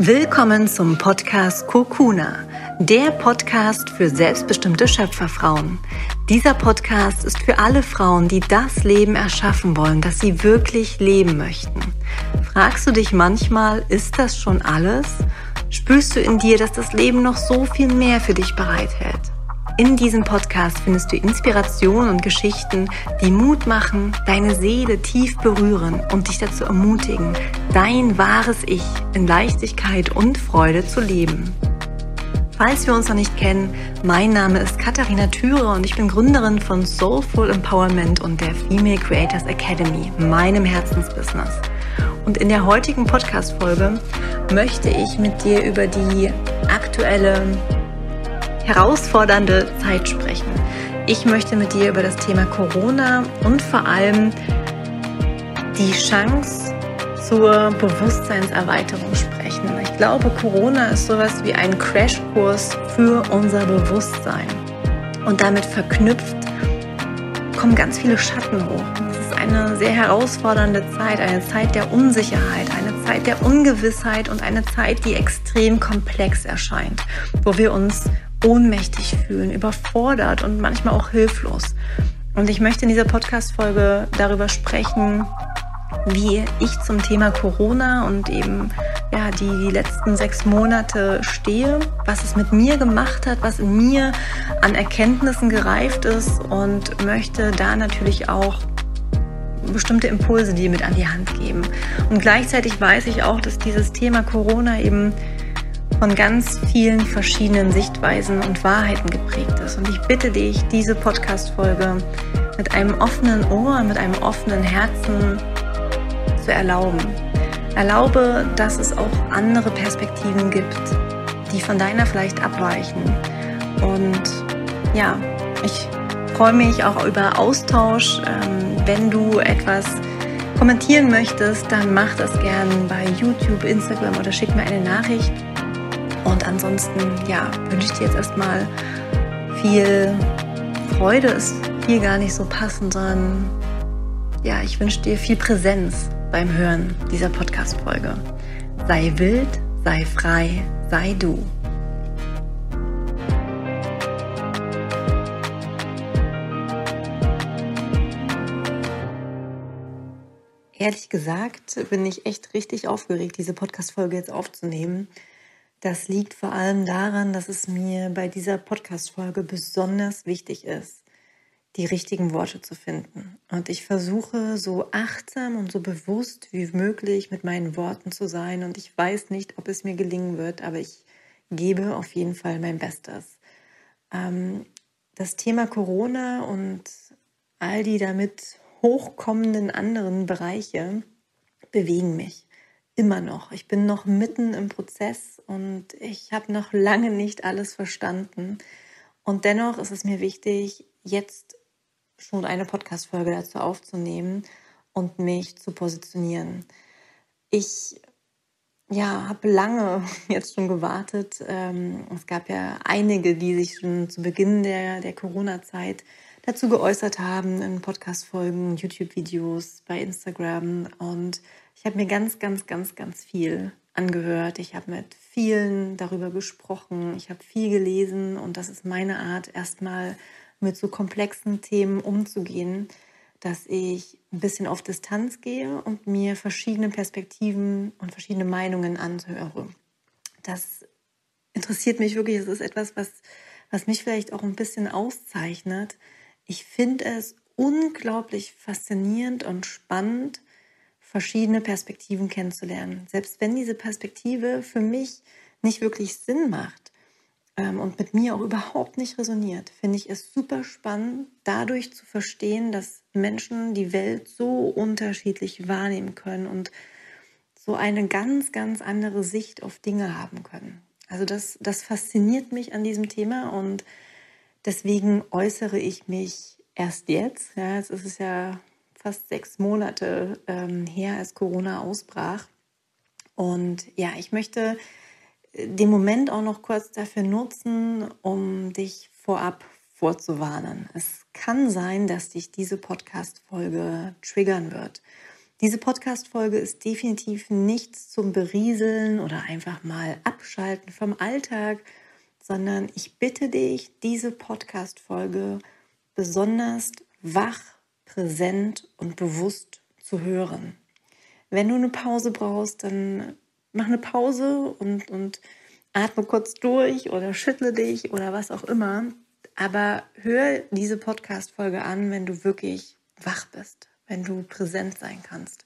Willkommen zum Podcast Kokuna, der Podcast für selbstbestimmte Schöpferfrauen. Dieser Podcast ist für alle Frauen, die das Leben erschaffen wollen, das sie wirklich leben möchten. Fragst du dich manchmal, ist das schon alles? Spürst du in dir, dass das Leben noch so viel mehr für dich bereithält? In diesem Podcast findest du Inspiration und Geschichten, die Mut machen, deine Seele tief berühren und dich dazu ermutigen, dein wahres Ich in Leichtigkeit und Freude zu leben. Falls wir uns noch nicht kennen, mein Name ist Katharina Thüre und ich bin Gründerin von Soulful Empowerment und der Female Creators Academy, meinem Herzensbusiness. Und in der heutigen Podcast-Folge möchte ich mit dir über die aktuelle herausfordernde Zeit sprechen. Ich möchte mit dir über das Thema Corona und vor allem die Chance zur Bewusstseinserweiterung sprechen. Ich glaube, Corona ist sowas wie ein Crashkurs für unser Bewusstsein. Und damit verknüpft kommen ganz viele Schatten hoch. Es ist eine sehr herausfordernde Zeit, eine Zeit der Unsicherheit, eine Zeit der Ungewissheit und eine Zeit, die extrem komplex erscheint, wo wir uns ohnmächtig fühlen, überfordert und manchmal auch hilflos. Und ich möchte in dieser Podcast-Folge darüber sprechen, wie ich zum Thema Corona und eben ja, die, die letzten sechs Monate stehe, was es mit mir gemacht hat, was in mir an Erkenntnissen gereift ist und möchte da natürlich auch bestimmte Impulse dir mit an die Hand geben. Und gleichzeitig weiß ich auch, dass dieses Thema Corona eben von ganz vielen verschiedenen Sichtweisen und Wahrheiten geprägt ist. Und ich bitte dich, diese Podcast-Folge mit einem offenen Ohr, mit einem offenen Herzen zu erlauben. Erlaube, dass es auch andere Perspektiven gibt, die von deiner vielleicht abweichen. Und ja, ich freue mich auch über Austausch. Ähm, wenn du etwas kommentieren möchtest, dann mach das gern bei YouTube, Instagram oder schick mir eine Nachricht. Und ansonsten, ja, wünsche ich dir jetzt erstmal viel Freude, ist hier gar nicht so passend, sondern ja, ich wünsche dir viel Präsenz beim Hören dieser Podcast-Folge. Sei wild, sei frei, sei du. Ehrlich gesagt bin ich echt richtig aufgeregt, diese Podcast-Folge jetzt aufzunehmen das liegt vor allem daran, dass es mir bei dieser Podcast-Folge besonders wichtig ist, die richtigen Worte zu finden. Und ich versuche so achtsam und so bewusst wie möglich mit meinen Worten zu sein. Und ich weiß nicht, ob es mir gelingen wird, aber ich gebe auf jeden Fall mein Bestes. Ähm, das Thema Corona und all die damit hochkommenden anderen Bereiche bewegen mich immer noch. Ich bin noch mitten im Prozess und ich habe noch lange nicht alles verstanden. Und dennoch ist es mir wichtig, jetzt schon eine Podcast-Folge dazu aufzunehmen und mich zu positionieren. Ich ja, habe lange jetzt schon gewartet. Ähm, es gab ja einige, die sich schon zu Beginn der, der Corona-Zeit dazu geäußert haben in Podcast-Folgen, YouTube-Videos, bei Instagram. Und ich habe mir ganz, ganz, ganz, ganz viel angehört. Ich habe mit vielen darüber gesprochen. Ich habe viel gelesen und das ist meine Art, erstmal mit so komplexen Themen umzugehen, dass ich ein bisschen auf Distanz gehe und mir verschiedene Perspektiven und verschiedene Meinungen anhöre. Das interessiert mich wirklich. Es ist etwas, was, was mich vielleicht auch ein bisschen auszeichnet. Ich finde es unglaublich faszinierend und spannend, verschiedene Perspektiven kennenzulernen. Selbst wenn diese Perspektive für mich nicht wirklich Sinn macht ähm, und mit mir auch überhaupt nicht resoniert, finde ich es super spannend, dadurch zu verstehen, dass Menschen die Welt so unterschiedlich wahrnehmen können und so eine ganz, ganz andere Sicht auf Dinge haben können. Also das, das fasziniert mich an diesem Thema und deswegen äußere ich mich erst jetzt. Ja, jetzt ist es ja fast sechs Monate ähm, her, als Corona ausbrach. Und ja, ich möchte äh, den Moment auch noch kurz dafür nutzen, um dich vorab vorzuwarnen. Es kann sein, dass dich diese Podcast-Folge triggern wird. Diese Podcast-Folge ist definitiv nichts zum Berieseln oder einfach mal abschalten vom Alltag, sondern ich bitte dich, diese Podcast-Folge besonders wach, präsent und bewusst zu hören. Wenn du eine Pause brauchst, dann mach eine Pause und, und atme kurz durch oder schüttle dich oder was auch immer. Aber hör diese Podcast-Folge an, wenn du wirklich wach bist, wenn du präsent sein kannst.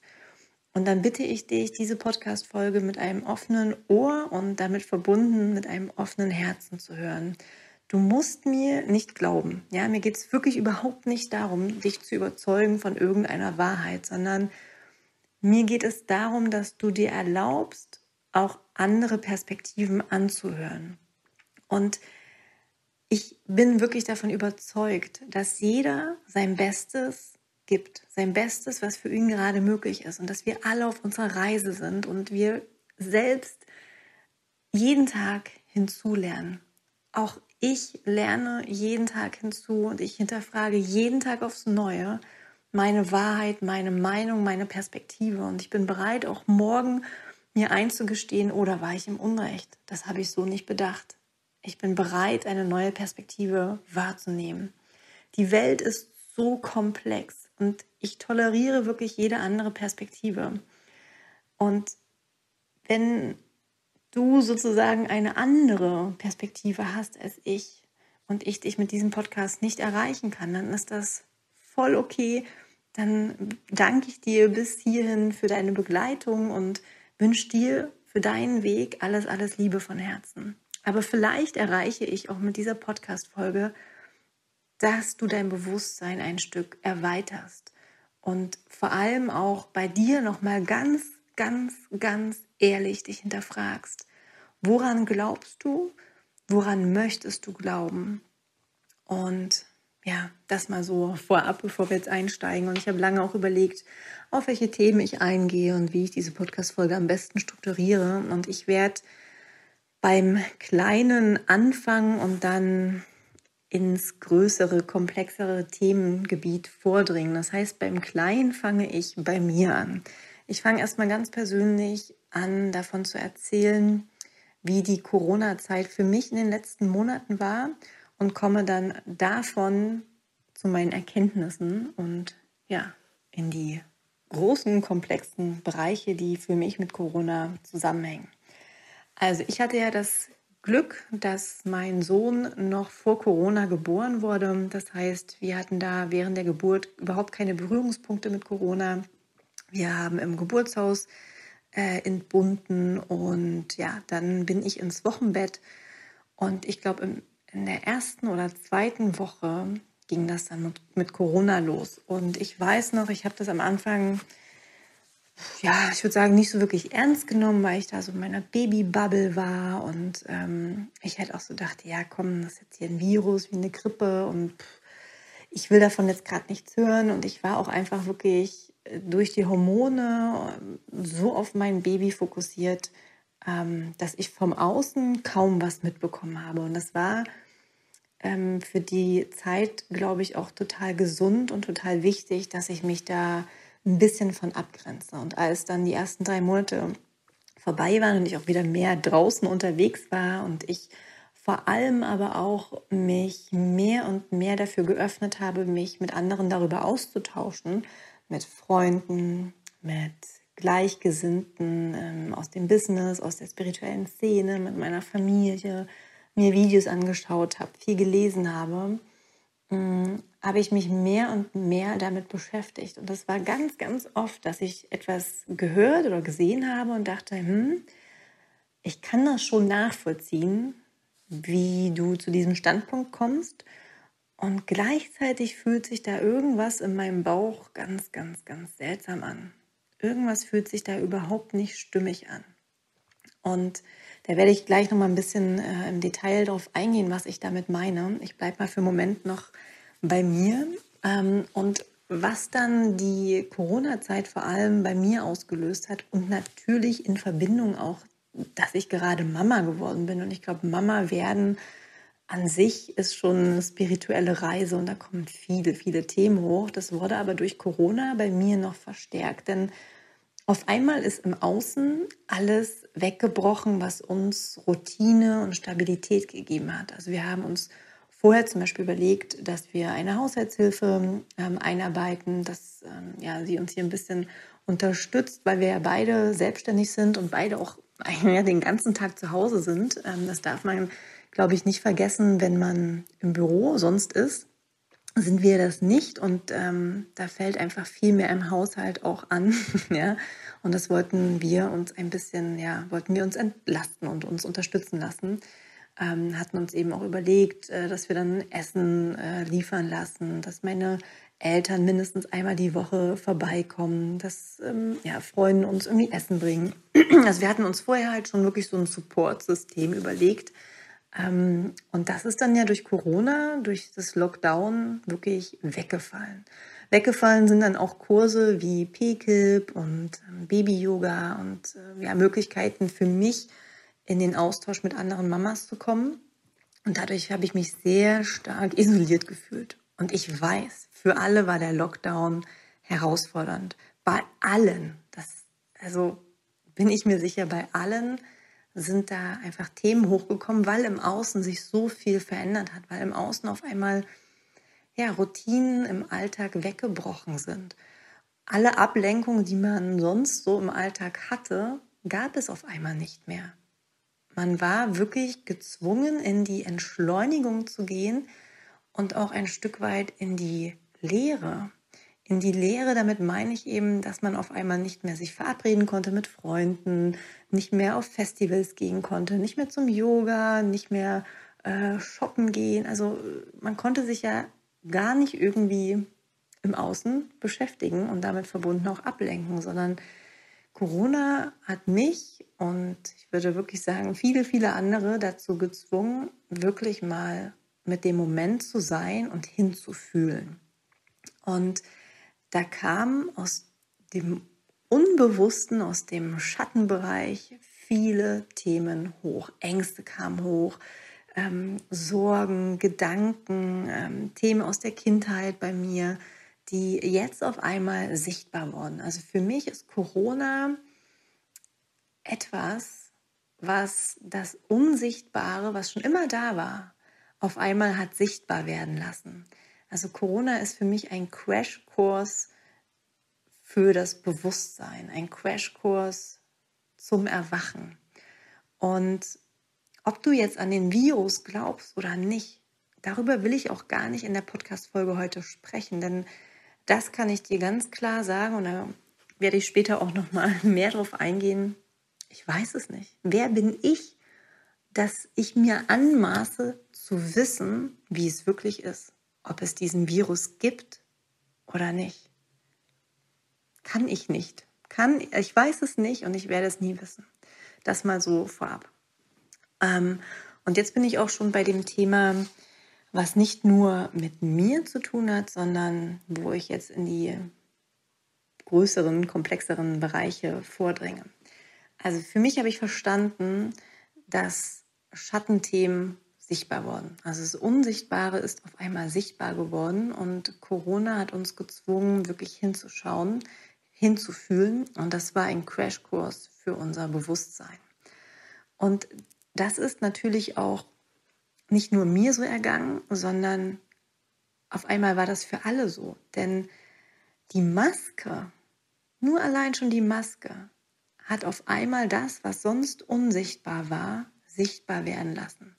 Und dann bitte ich dich, diese Podcast-Folge mit einem offenen Ohr und damit verbunden mit einem offenen Herzen zu hören. Du musst mir nicht glauben. Ja, mir geht es wirklich überhaupt nicht darum, dich zu überzeugen von irgendeiner Wahrheit, sondern mir geht es darum, dass du dir erlaubst, auch andere Perspektiven anzuhören. Und ich bin wirklich davon überzeugt, dass jeder sein Bestes gibt, sein Bestes, was für ihn gerade möglich ist und dass wir alle auf unserer Reise sind und wir selbst jeden Tag hinzulernen. Auch ich lerne jeden Tag hinzu und ich hinterfrage jeden Tag aufs Neue meine Wahrheit, meine Meinung, meine Perspektive und ich bin bereit, auch morgen mir einzugestehen, oder war ich im Unrecht? Das habe ich so nicht bedacht. Ich bin bereit, eine neue Perspektive wahrzunehmen. Die Welt ist so komplex und ich toleriere wirklich jede andere Perspektive. Und wenn du sozusagen eine andere Perspektive hast als ich und ich dich mit diesem Podcast nicht erreichen kann, dann ist das voll okay. Dann danke ich dir bis hierhin für deine Begleitung und wünsche dir für deinen Weg alles, alles Liebe von Herzen. Aber vielleicht erreiche ich auch mit dieser Podcast-Folge, dass du dein Bewusstsein ein Stück erweiterst und vor allem auch bei dir nochmal ganz, ganz, ganz ehrlich dich hinterfragst. Woran glaubst du? Woran möchtest du glauben? Und ja, das mal so vorab, bevor wir jetzt einsteigen. Und ich habe lange auch überlegt, auf welche Themen ich eingehe und wie ich diese Podcast-Folge am besten strukturiere. Und ich werde beim Kleinen anfangen und dann ins größere, komplexere Themengebiet vordringen. Das heißt, beim Kleinen fange ich bei mir an. Ich fange erstmal ganz persönlich an, davon zu erzählen, wie die Corona-Zeit für mich in den letzten Monaten war und komme dann davon zu meinen Erkenntnissen und ja, in die großen, komplexen Bereiche, die für mich mit Corona zusammenhängen. Also ich hatte ja das Glück, dass mein Sohn noch vor Corona geboren wurde. Das heißt, wir hatten da während der Geburt überhaupt keine Berührungspunkte mit Corona. Wir haben im Geburtshaus äh, entbunden und ja, dann bin ich ins Wochenbett und ich glaube, in der ersten oder zweiten Woche ging das dann mit, mit Corona los. Und ich weiß noch, ich habe das am Anfang, ja, ich würde sagen, nicht so wirklich ernst genommen, weil ich da so in meiner Babybubble war. Und ähm, ich hätte auch so gedacht, ja, komm, das ist jetzt hier ein Virus wie eine Grippe und pff, ich will davon jetzt gerade nichts hören. Und ich war auch einfach wirklich äh, durch die Hormone so auf mein Baby fokussiert, ähm, dass ich vom Außen kaum was mitbekommen habe. Und das war ähm, für die Zeit, glaube ich, auch total gesund und total wichtig, dass ich mich da ein bisschen von abgrenze. Und als dann die ersten drei Monate vorbei waren und ich auch wieder mehr draußen unterwegs war und ich vor allem aber auch mich mehr und mehr dafür geöffnet habe, mich mit anderen darüber auszutauschen, mit Freunden, mit Gleichgesinnten ähm, aus dem Business, aus der spirituellen Szene, mit meiner Familie, mir Videos angeschaut habe, viel gelesen habe, mm, habe ich mich mehr und mehr damit beschäftigt. Und das war ganz, ganz oft, dass ich etwas gehört oder gesehen habe und dachte, hm, ich kann das schon nachvollziehen, wie du zu diesem Standpunkt kommst. Und gleichzeitig fühlt sich da irgendwas in meinem Bauch ganz, ganz, ganz seltsam an. Irgendwas fühlt sich da überhaupt nicht stimmig an. Und da werde ich gleich noch mal ein bisschen äh, im Detail darauf eingehen, was ich damit meine. Ich bleibe mal für einen Moment noch bei mir. Ähm, und was dann die Corona-Zeit vor allem bei mir ausgelöst hat und natürlich in Verbindung auch, dass ich gerade Mama geworden bin. Und ich glaube, Mama werden an sich ist schon eine spirituelle Reise und da kommen viele, viele Themen hoch. Das wurde aber durch Corona bei mir noch verstärkt, denn auf einmal ist im Außen alles weggebrochen, was uns Routine und Stabilität gegeben hat. Also wir haben uns vorher zum Beispiel überlegt, dass wir eine Haushaltshilfe ähm, einarbeiten, dass ähm, ja, sie uns hier ein bisschen unterstützt, weil wir ja beide selbstständig sind und beide auch ja, den ganzen Tag zu Hause sind. Ähm, das darf man, glaube ich, nicht vergessen, wenn man im Büro sonst ist. Sind wir das nicht und ähm, da fällt einfach viel mehr im Haushalt auch an, ja. Und das wollten wir uns ein bisschen, ja, wollten wir uns entlasten und uns unterstützen lassen. Ähm, hatten uns eben auch überlegt, äh, dass wir dann Essen äh, liefern lassen, dass meine Eltern mindestens einmal die Woche vorbeikommen, dass ähm, ja, Freunde uns irgendwie Essen bringen. Also wir hatten uns vorher halt schon wirklich so ein Support-System überlegt. Ähm, und das ist dann ja durch Corona, durch das Lockdown wirklich weggefallen. Weggefallen sind dann auch Kurse wie PKIP und ähm, Baby-Yoga und äh, ja, Möglichkeiten für mich, in den Austausch mit anderen Mamas zu kommen. Und dadurch habe ich mich sehr stark isoliert gefühlt. Und ich weiß, für alle war der Lockdown herausfordernd. Bei allen. Das, also bin ich mir sicher, bei allen sind da einfach Themen hochgekommen, weil im Außen sich so viel verändert hat, weil im Außen auf einmal ja, Routinen im Alltag weggebrochen sind. Alle Ablenkungen, die man sonst so im Alltag hatte, gab es auf einmal nicht mehr. Man war wirklich gezwungen, in die Entschleunigung zu gehen und auch ein Stück weit in die Leere. In die Leere, damit meine ich eben, dass man auf einmal nicht mehr sich verabreden konnte mit Freunden, nicht mehr auf Festivals gehen konnte, nicht mehr zum Yoga, nicht mehr äh, shoppen gehen. Also man konnte sich ja gar nicht irgendwie im Außen beschäftigen und damit verbunden auch ablenken, sondern Corona hat mich und ich würde wirklich sagen, viele, viele andere dazu gezwungen, wirklich mal mit dem Moment zu sein und hinzufühlen. Und da kam aus dem Unbewussten, aus dem Schattenbereich viele Themen hoch. Ängste kamen hoch, ähm, Sorgen, Gedanken, ähm, Themen aus der Kindheit bei mir, die jetzt auf einmal sichtbar wurden. Also für mich ist Corona etwas, was das Unsichtbare, was schon immer da war, auf einmal hat sichtbar werden lassen. Also Corona ist für mich ein Crashkurs für das Bewusstsein, ein Crashkurs zum Erwachen. Und ob du jetzt an den Virus glaubst oder nicht, darüber will ich auch gar nicht in der Podcast-Folge heute sprechen, denn das kann ich dir ganz klar sagen und da werde ich später auch noch mal mehr drauf eingehen. Ich weiß es nicht. Wer bin ich, dass ich mir anmaße zu wissen, wie es wirklich ist, ob es diesen Virus gibt oder nicht? Kann ich nicht. Kann, ich weiß es nicht und ich werde es nie wissen. Das mal so vorab. Ähm, und jetzt bin ich auch schon bei dem Thema, was nicht nur mit mir zu tun hat, sondern wo ich jetzt in die größeren, komplexeren Bereiche vordringe. Also für mich habe ich verstanden, dass Schattenthemen sichtbar wurden. Also das Unsichtbare ist auf einmal sichtbar geworden und Corona hat uns gezwungen, wirklich hinzuschauen, hinzufühlen und das war ein Crashkurs für unser Bewusstsein. Und das ist natürlich auch nicht nur mir so ergangen, sondern auf einmal war das für alle so. Denn die Maske, nur allein schon die Maske, hat auf einmal das, was sonst unsichtbar war, sichtbar werden lassen.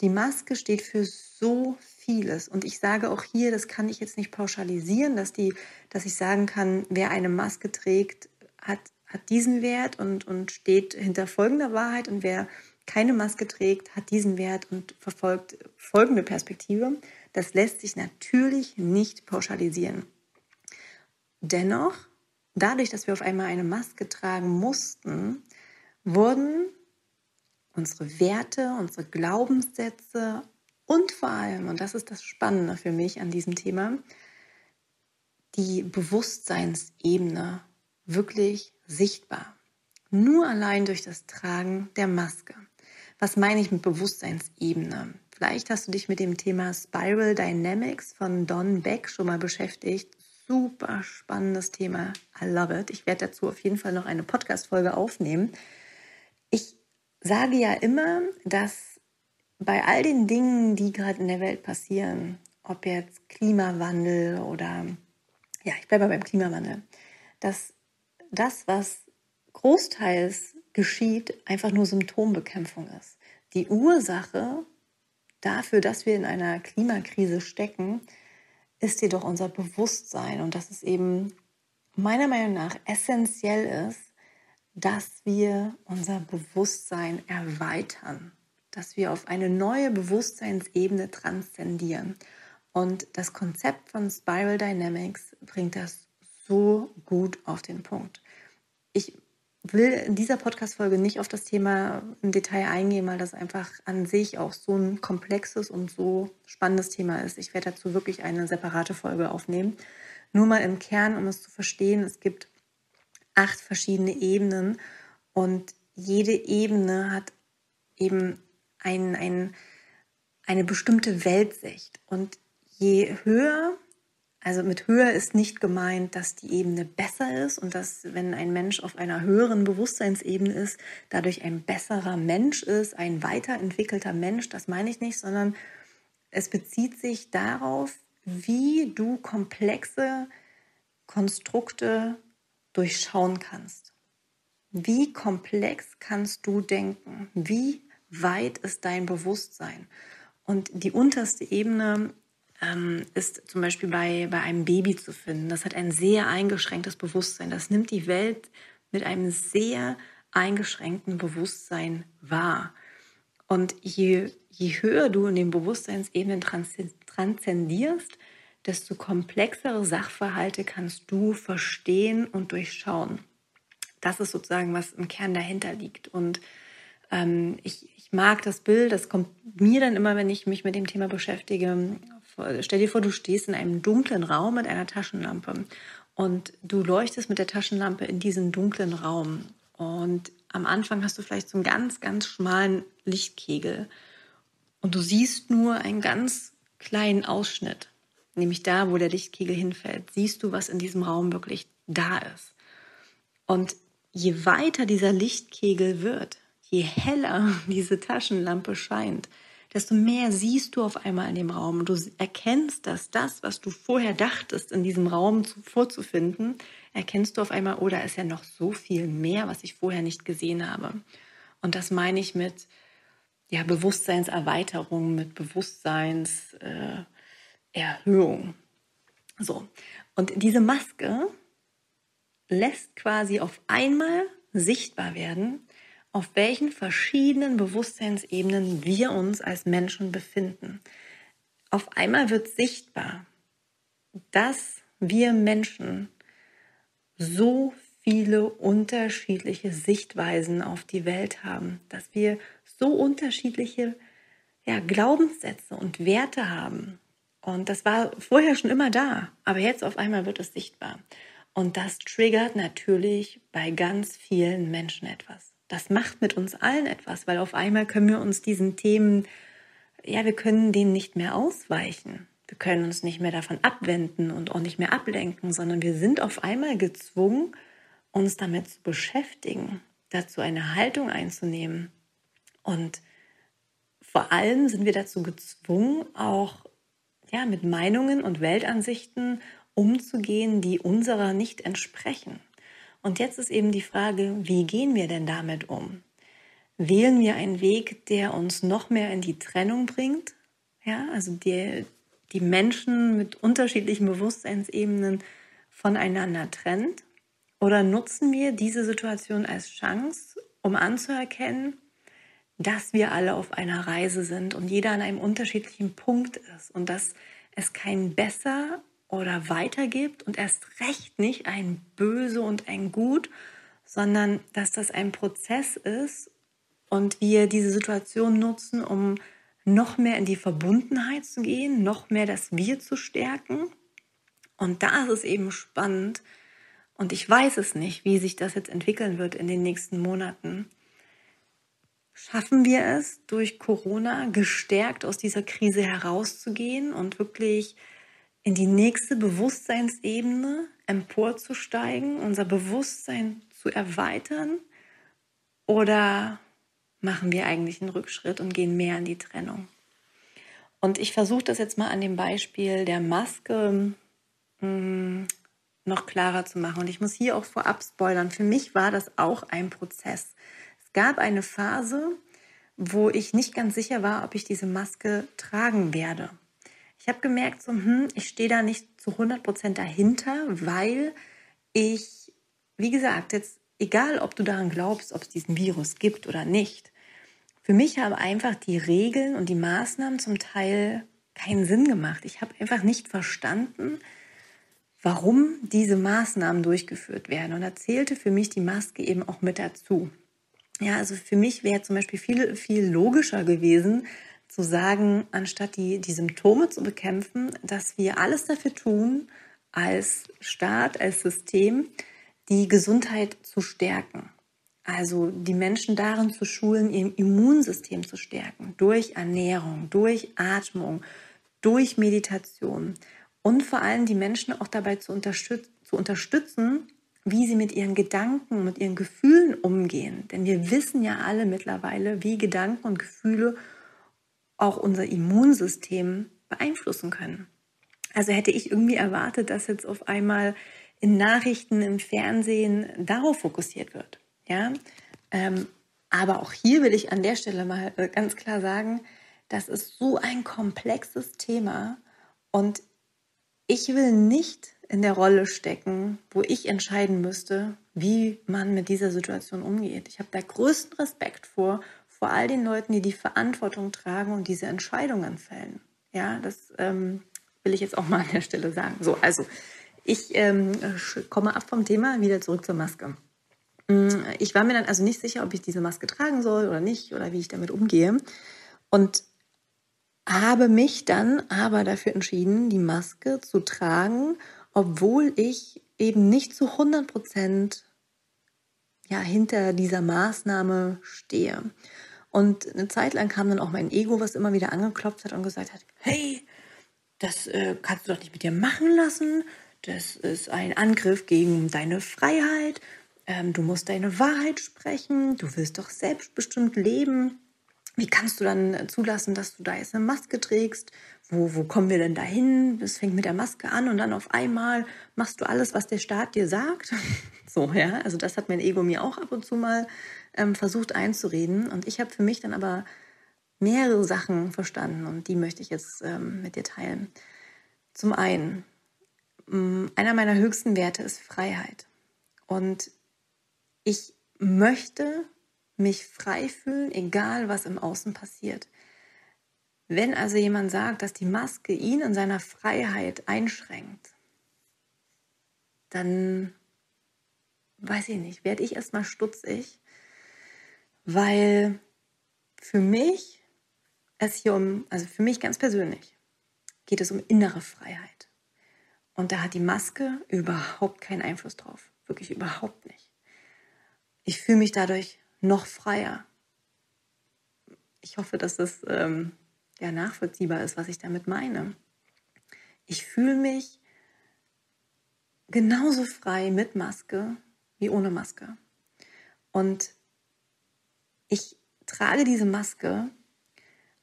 Die Maske steht für so vieles. Und ich sage auch hier, das kann ich jetzt nicht pauschalisieren, dass, die, dass ich sagen kann, wer eine Maske trägt, hat, hat diesen Wert und, und steht hinter folgender Wahrheit und wer keine Maske trägt, hat diesen Wert und verfolgt folgende Perspektive. Das lässt sich natürlich nicht pauschalisieren. Dennoch, dadurch, dass wir auf einmal eine Maske tragen mussten, wurden unsere Werte, unsere Glaubenssätze und vor allem, und das ist das Spannende für mich an diesem Thema, die Bewusstseinsebene wirklich sichtbar. Nur allein durch das Tragen der Maske. Was meine ich mit Bewusstseinsebene? Vielleicht hast du dich mit dem Thema Spiral Dynamics von Don Beck schon mal beschäftigt. Super spannendes Thema. I love it. Ich werde dazu auf jeden Fall noch eine Podcast-Folge aufnehmen. Sage ja immer, dass bei all den Dingen, die gerade in der Welt passieren, ob jetzt Klimawandel oder, ja, ich bleibe beim Klimawandel, dass das, was großteils geschieht, einfach nur Symptombekämpfung ist. Die Ursache dafür, dass wir in einer Klimakrise stecken, ist jedoch unser Bewusstsein und dass es eben meiner Meinung nach essentiell ist, dass wir unser Bewusstsein erweitern, dass wir auf eine neue Bewusstseinsebene transzendieren. Und das Konzept von Spiral Dynamics bringt das so gut auf den Punkt. Ich will in dieser Podcast-Folge nicht auf das Thema im Detail eingehen, weil das einfach an sich auch so ein komplexes und so spannendes Thema ist. Ich werde dazu wirklich eine separate Folge aufnehmen. Nur mal im Kern, um es zu verstehen, es gibt acht verschiedene Ebenen und jede Ebene hat eben ein, ein, eine bestimmte Weltsicht. Und je höher also mit höher ist nicht gemeint, dass die Ebene besser ist und dass, wenn ein Mensch auf einer höheren Bewusstseinsebene ist, dadurch ein besserer Mensch ist, ein weiterentwickelter Mensch. Das meine ich nicht, sondern es bezieht sich darauf, wie du komplexe Konstrukte durchschauen kannst. Wie komplex kannst du denken? Wie weit ist dein Bewusstsein? Und die unterste Ebene ähm, ist zum Beispiel bei, bei einem Baby zu finden. Das hat ein sehr eingeschränktes Bewusstsein. Das nimmt die Welt mit einem sehr eingeschränkten Bewusstsein wahr. Und je, je höher du in den Bewusstseinsebenen transzendierst, desto komplexere Sachverhalte kannst du verstehen und durchschauen. Das ist sozusagen, was im Kern dahinter liegt. Und ähm, ich, ich mag das Bild, das kommt mir dann immer, wenn ich mich mit dem Thema beschäftige, stell dir vor, du stehst in einem dunklen Raum mit einer Taschenlampe und du leuchtest mit der Taschenlampe in diesen dunklen Raum. Und am Anfang hast du vielleicht so einen ganz, ganz schmalen Lichtkegel und du siehst nur einen ganz kleinen Ausschnitt, nämlich da, wo der Lichtkegel hinfällt, siehst du, was in diesem Raum wirklich da ist. Und je weiter dieser Lichtkegel wird, je heller diese Taschenlampe scheint, desto mehr siehst du auf einmal in dem Raum. Du erkennst, dass das, was du vorher dachtest, in diesem Raum vorzufinden, erkennst du auf einmal, oh, da ist ja noch so viel mehr, was ich vorher nicht gesehen habe. Und das meine ich mit ja, Bewusstseinserweiterung, mit Bewusstseinserhöhung. Äh, so. Und diese Maske lässt quasi auf einmal sichtbar werden, auf welchen verschiedenen Bewusstseinsebenen wir uns als Menschen befinden. Auf einmal wird sichtbar, dass wir Menschen so viele unterschiedliche Sichtweisen auf die Welt haben, dass wir so unterschiedliche ja, Glaubenssätze und Werte haben. Und das war vorher schon immer da, aber jetzt auf einmal wird es sichtbar. Und das triggert natürlich bei ganz vielen Menschen etwas das macht mit uns allen etwas, weil auf einmal können wir uns diesen Themen, ja, wir können denen nicht mehr ausweichen. Wir können uns nicht mehr davon abwenden und auch nicht mehr ablenken, sondern wir sind auf einmal gezwungen, uns damit zu beschäftigen, dazu eine Haltung einzunehmen. Und vor allem sind wir dazu gezwungen, auch ja, mit Meinungen und Weltansichten umzugehen, die unserer nicht entsprechen. Und jetzt ist eben die Frage, wie gehen wir denn damit um? Wählen wir einen Weg, der uns noch mehr in die Trennung bringt? Ja, also die, die Menschen mit unterschiedlichen Bewusstseinsebenen voneinander trennt? Oder nutzen wir diese Situation als Chance, um anzuerkennen, dass wir alle auf einer Reise sind und jeder an einem unterschiedlichen Punkt ist und dass es kein besser oder weitergibt und erst recht nicht ein Böse und ein Gut, sondern dass das ein Prozess ist und wir diese Situation nutzen, um noch mehr in die Verbundenheit zu gehen, noch mehr das Wir zu stärken. Und da ist es eben spannend, und ich weiß es nicht, wie sich das jetzt entwickeln wird in den nächsten Monaten. Schaffen wir es, durch Corona gestärkt aus dieser Krise herauszugehen und wirklich in die nächste Bewusstseinsebene emporzusteigen, unser Bewusstsein zu erweitern? Oder machen wir eigentlich einen Rückschritt und gehen mehr in die Trennung? Und ich versuche das jetzt mal an dem Beispiel der Maske hm, noch klarer zu machen. Und ich muss hier auch vorab spoilern. Für mich war das auch ein Prozess. Es gab eine Phase, wo ich nicht ganz sicher war, ob ich diese Maske tragen werde. Ich habe gemerkt, so, hm, ich stehe da nicht zu 100 Prozent dahinter, weil ich, wie gesagt, jetzt egal, ob du daran glaubst, ob es diesen Virus gibt oder nicht, für mich haben einfach die Regeln und die Maßnahmen zum Teil keinen Sinn gemacht. Ich habe einfach nicht verstanden, warum diese Maßnahmen durchgeführt werden. Und da zählte für mich die Maske eben auch mit dazu. Ja, also für mich wäre zum Beispiel viel, viel logischer gewesen, zu sagen, anstatt die, die Symptome zu bekämpfen, dass wir alles dafür tun, als Staat, als System, die Gesundheit zu stärken. Also die Menschen darin zu schulen, ihr Immunsystem zu stärken, durch Ernährung, durch Atmung, durch Meditation und vor allem die Menschen auch dabei zu, unterstüt zu unterstützen, wie sie mit ihren Gedanken, mit ihren Gefühlen umgehen. Denn wir wissen ja alle mittlerweile, wie Gedanken und Gefühle auch unser Immunsystem beeinflussen können. Also hätte ich irgendwie erwartet, dass jetzt auf einmal in Nachrichten, im Fernsehen darauf fokussiert wird. Ja, ähm, aber auch hier will ich an der Stelle mal äh, ganz klar sagen, das ist so ein komplexes Thema und ich will nicht in der Rolle stecken, wo ich entscheiden müsste, wie man mit dieser Situation umgeht. Ich habe da größten Respekt vor, vor all den Leuten, die die Verantwortung tragen und diese Entscheidungen fällen. Ja, das ähm, will ich jetzt auch mal an der Stelle sagen. So, also ich ähm, komme ab vom Thema wieder zurück zur Maske. Mm, ich war mir dann also nicht sicher, ob ich diese Maske tragen soll oder nicht oder wie ich damit umgehe. Und habe mich dann aber dafür entschieden, die Maske zu tragen, obwohl ich eben nicht zu 100 Prozent ja, hinter dieser Maßnahme stehe. Und eine Zeit lang kam dann auch mein Ego, was immer wieder angeklopft hat und gesagt hat, hey, das äh, kannst du doch nicht mit dir machen lassen. Das ist ein Angriff gegen deine Freiheit. Ähm, du musst deine Wahrheit sprechen. Du willst doch selbstbestimmt leben wie kannst du dann zulassen, dass du da jetzt eine Maske trägst? Wo, wo kommen wir denn da hin? Es fängt mit der Maske an und dann auf einmal machst du alles, was der Staat dir sagt. So, ja, also das hat mein Ego mir auch ab und zu mal ähm, versucht einzureden. Und ich habe für mich dann aber mehrere Sachen verstanden und die möchte ich jetzt ähm, mit dir teilen. Zum einen, mm, einer meiner höchsten Werte ist Freiheit. Und ich möchte mich frei fühlen, egal was im Außen passiert. Wenn also jemand sagt, dass die Maske ihn in seiner Freiheit einschränkt, dann weiß ich nicht, werde ich erstmal stutzig, weil für mich es hier um, also für mich ganz persönlich, geht es um innere Freiheit. Und da hat die Maske überhaupt keinen Einfluss drauf. Wirklich überhaupt nicht. Ich fühle mich dadurch noch freier. Ich hoffe, dass das ähm, ja, nachvollziehbar ist, was ich damit meine. Ich fühle mich genauso frei mit Maske wie ohne Maske. Und ich trage diese Maske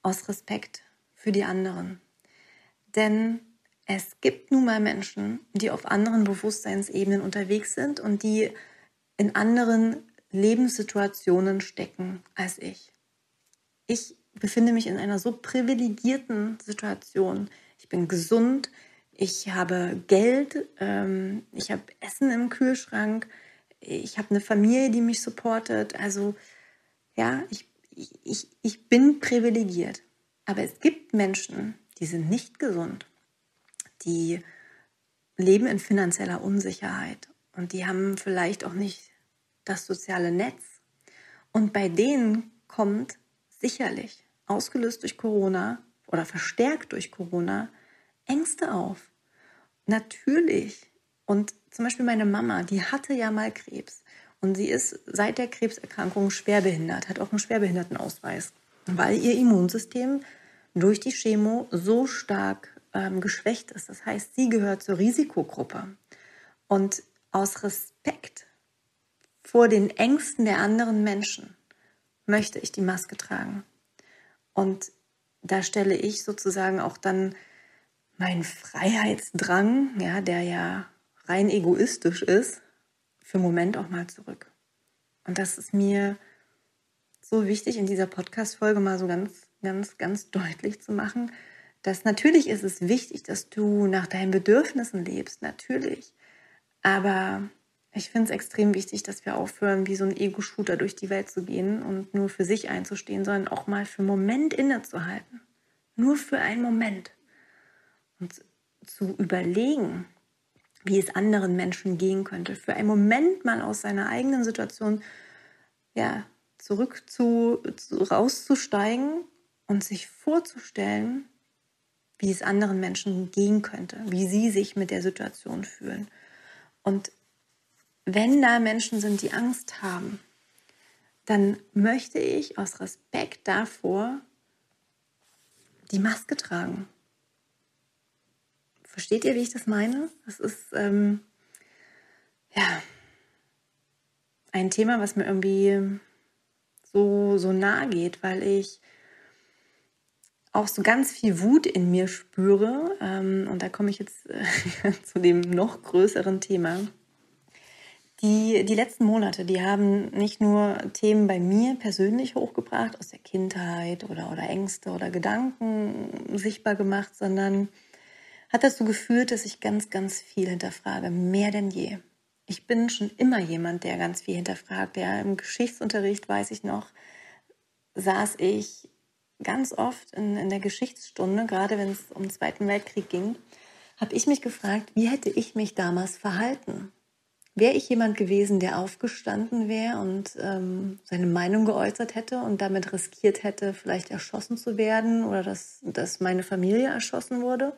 aus Respekt für die anderen. Denn es gibt nun mal Menschen, die auf anderen Bewusstseinsebenen unterwegs sind und die in anderen Lebenssituationen stecken als ich. Ich befinde mich in einer so privilegierten Situation. Ich bin gesund, ich habe Geld, ähm, ich habe Essen im Kühlschrank, ich habe eine Familie, die mich supportet. Also ja, ich, ich, ich bin privilegiert. Aber es gibt Menschen, die sind nicht gesund, die leben in finanzieller Unsicherheit und die haben vielleicht auch nicht das soziale Netz. Und bei denen kommt sicherlich, ausgelöst durch Corona oder verstärkt durch Corona, Ängste auf. Natürlich. Und zum Beispiel meine Mama, die hatte ja mal Krebs. Und sie ist seit der Krebserkrankung schwerbehindert, hat auch einen Schwerbehindertenausweis, weil ihr Immunsystem durch die Chemo so stark ähm, geschwächt ist. Das heißt, sie gehört zur Risikogruppe. Und aus Respekt vor den Ängsten der anderen Menschen möchte ich die Maske tragen. Und da stelle ich sozusagen auch dann meinen Freiheitsdrang, ja, der ja rein egoistisch ist, für einen Moment auch mal zurück. Und das ist mir so wichtig in dieser Podcast-Folge mal so ganz, ganz, ganz deutlich zu machen, dass natürlich ist es wichtig, dass du nach deinen Bedürfnissen lebst, natürlich. Aber ich finde es extrem wichtig, dass wir aufhören, wie so ein Ego-Shooter durch die Welt zu gehen und nur für sich einzustehen, sondern auch mal für einen Moment innezuhalten. Nur für einen Moment. Und zu überlegen, wie es anderen Menschen gehen könnte. Für einen Moment mal aus seiner eigenen Situation ja, zurück zu, zu, rauszusteigen und sich vorzustellen, wie es anderen Menschen gehen könnte, wie sie sich mit der Situation fühlen. Und wenn da Menschen sind, die Angst haben, dann möchte ich aus Respekt davor die Maske tragen. Versteht ihr, wie ich das meine? Das ist ähm, ja ein Thema, was mir irgendwie so, so nah geht, weil ich auch so ganz viel Wut in mir spüre. Ähm, und da komme ich jetzt äh, zu dem noch größeren Thema. Die, die letzten Monate, die haben nicht nur Themen bei mir persönlich hochgebracht, aus der Kindheit oder, oder Ängste oder Gedanken sichtbar gemacht, sondern hat dazu geführt, dass ich ganz, ganz viel hinterfrage, mehr denn je. Ich bin schon immer jemand, der ganz viel hinterfragt. Der im Geschichtsunterricht, weiß ich noch, saß ich ganz oft in, in der Geschichtsstunde, gerade wenn es um den Zweiten Weltkrieg ging, habe ich mich gefragt, wie hätte ich mich damals verhalten? Wäre ich jemand gewesen, der aufgestanden wäre und ähm, seine Meinung geäußert hätte und damit riskiert hätte, vielleicht erschossen zu werden oder dass, dass meine Familie erschossen wurde?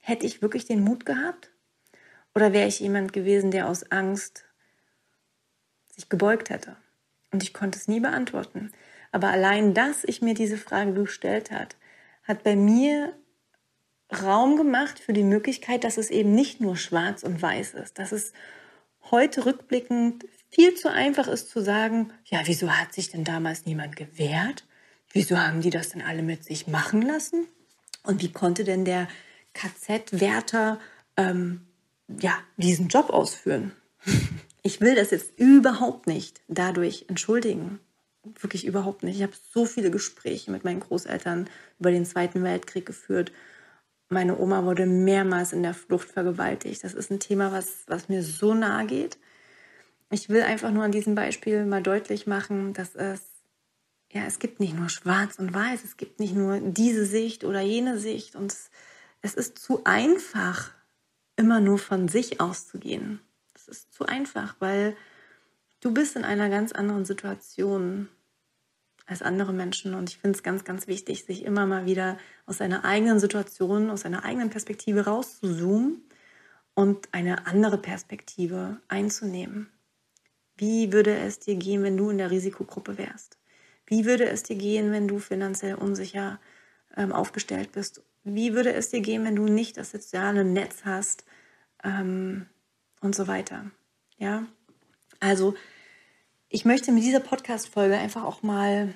Hätte ich wirklich den Mut gehabt? Oder wäre ich jemand gewesen, der aus Angst sich gebeugt hätte? Und ich konnte es nie beantworten. Aber allein, dass ich mir diese Frage gestellt hat, hat bei mir Raum gemacht für die Möglichkeit, dass es eben nicht nur schwarz und weiß ist, dass es heute rückblickend viel zu einfach ist zu sagen, ja, wieso hat sich denn damals niemand gewehrt? Wieso haben die das denn alle mit sich machen lassen? Und wie konnte denn der KZ-Wärter ähm, ja, diesen Job ausführen? Ich will das jetzt überhaupt nicht dadurch entschuldigen. Wirklich überhaupt nicht. Ich habe so viele Gespräche mit meinen Großeltern über den Zweiten Weltkrieg geführt meine Oma wurde mehrmals in der Flucht vergewaltigt. Das ist ein Thema, was, was mir so nahe geht. Ich will einfach nur an diesem Beispiel mal deutlich machen, dass es, ja, es gibt nicht nur schwarz und weiß, es gibt nicht nur diese Sicht oder jene Sicht und es, es ist zu einfach, immer nur von sich auszugehen. Es ist zu einfach, weil du bist in einer ganz anderen Situation als andere Menschen. Und ich finde es ganz, ganz wichtig, sich immer mal wieder aus seiner eigenen Situation, aus seiner eigenen Perspektive rauszuzoomen und eine andere Perspektive einzunehmen. Wie würde es dir gehen, wenn du in der Risikogruppe wärst? Wie würde es dir gehen, wenn du finanziell unsicher ähm, aufgestellt bist? Wie würde es dir gehen, wenn du nicht das soziale Netz hast ähm, und so weiter? Ja, also ich möchte mit dieser Podcast-Folge einfach auch mal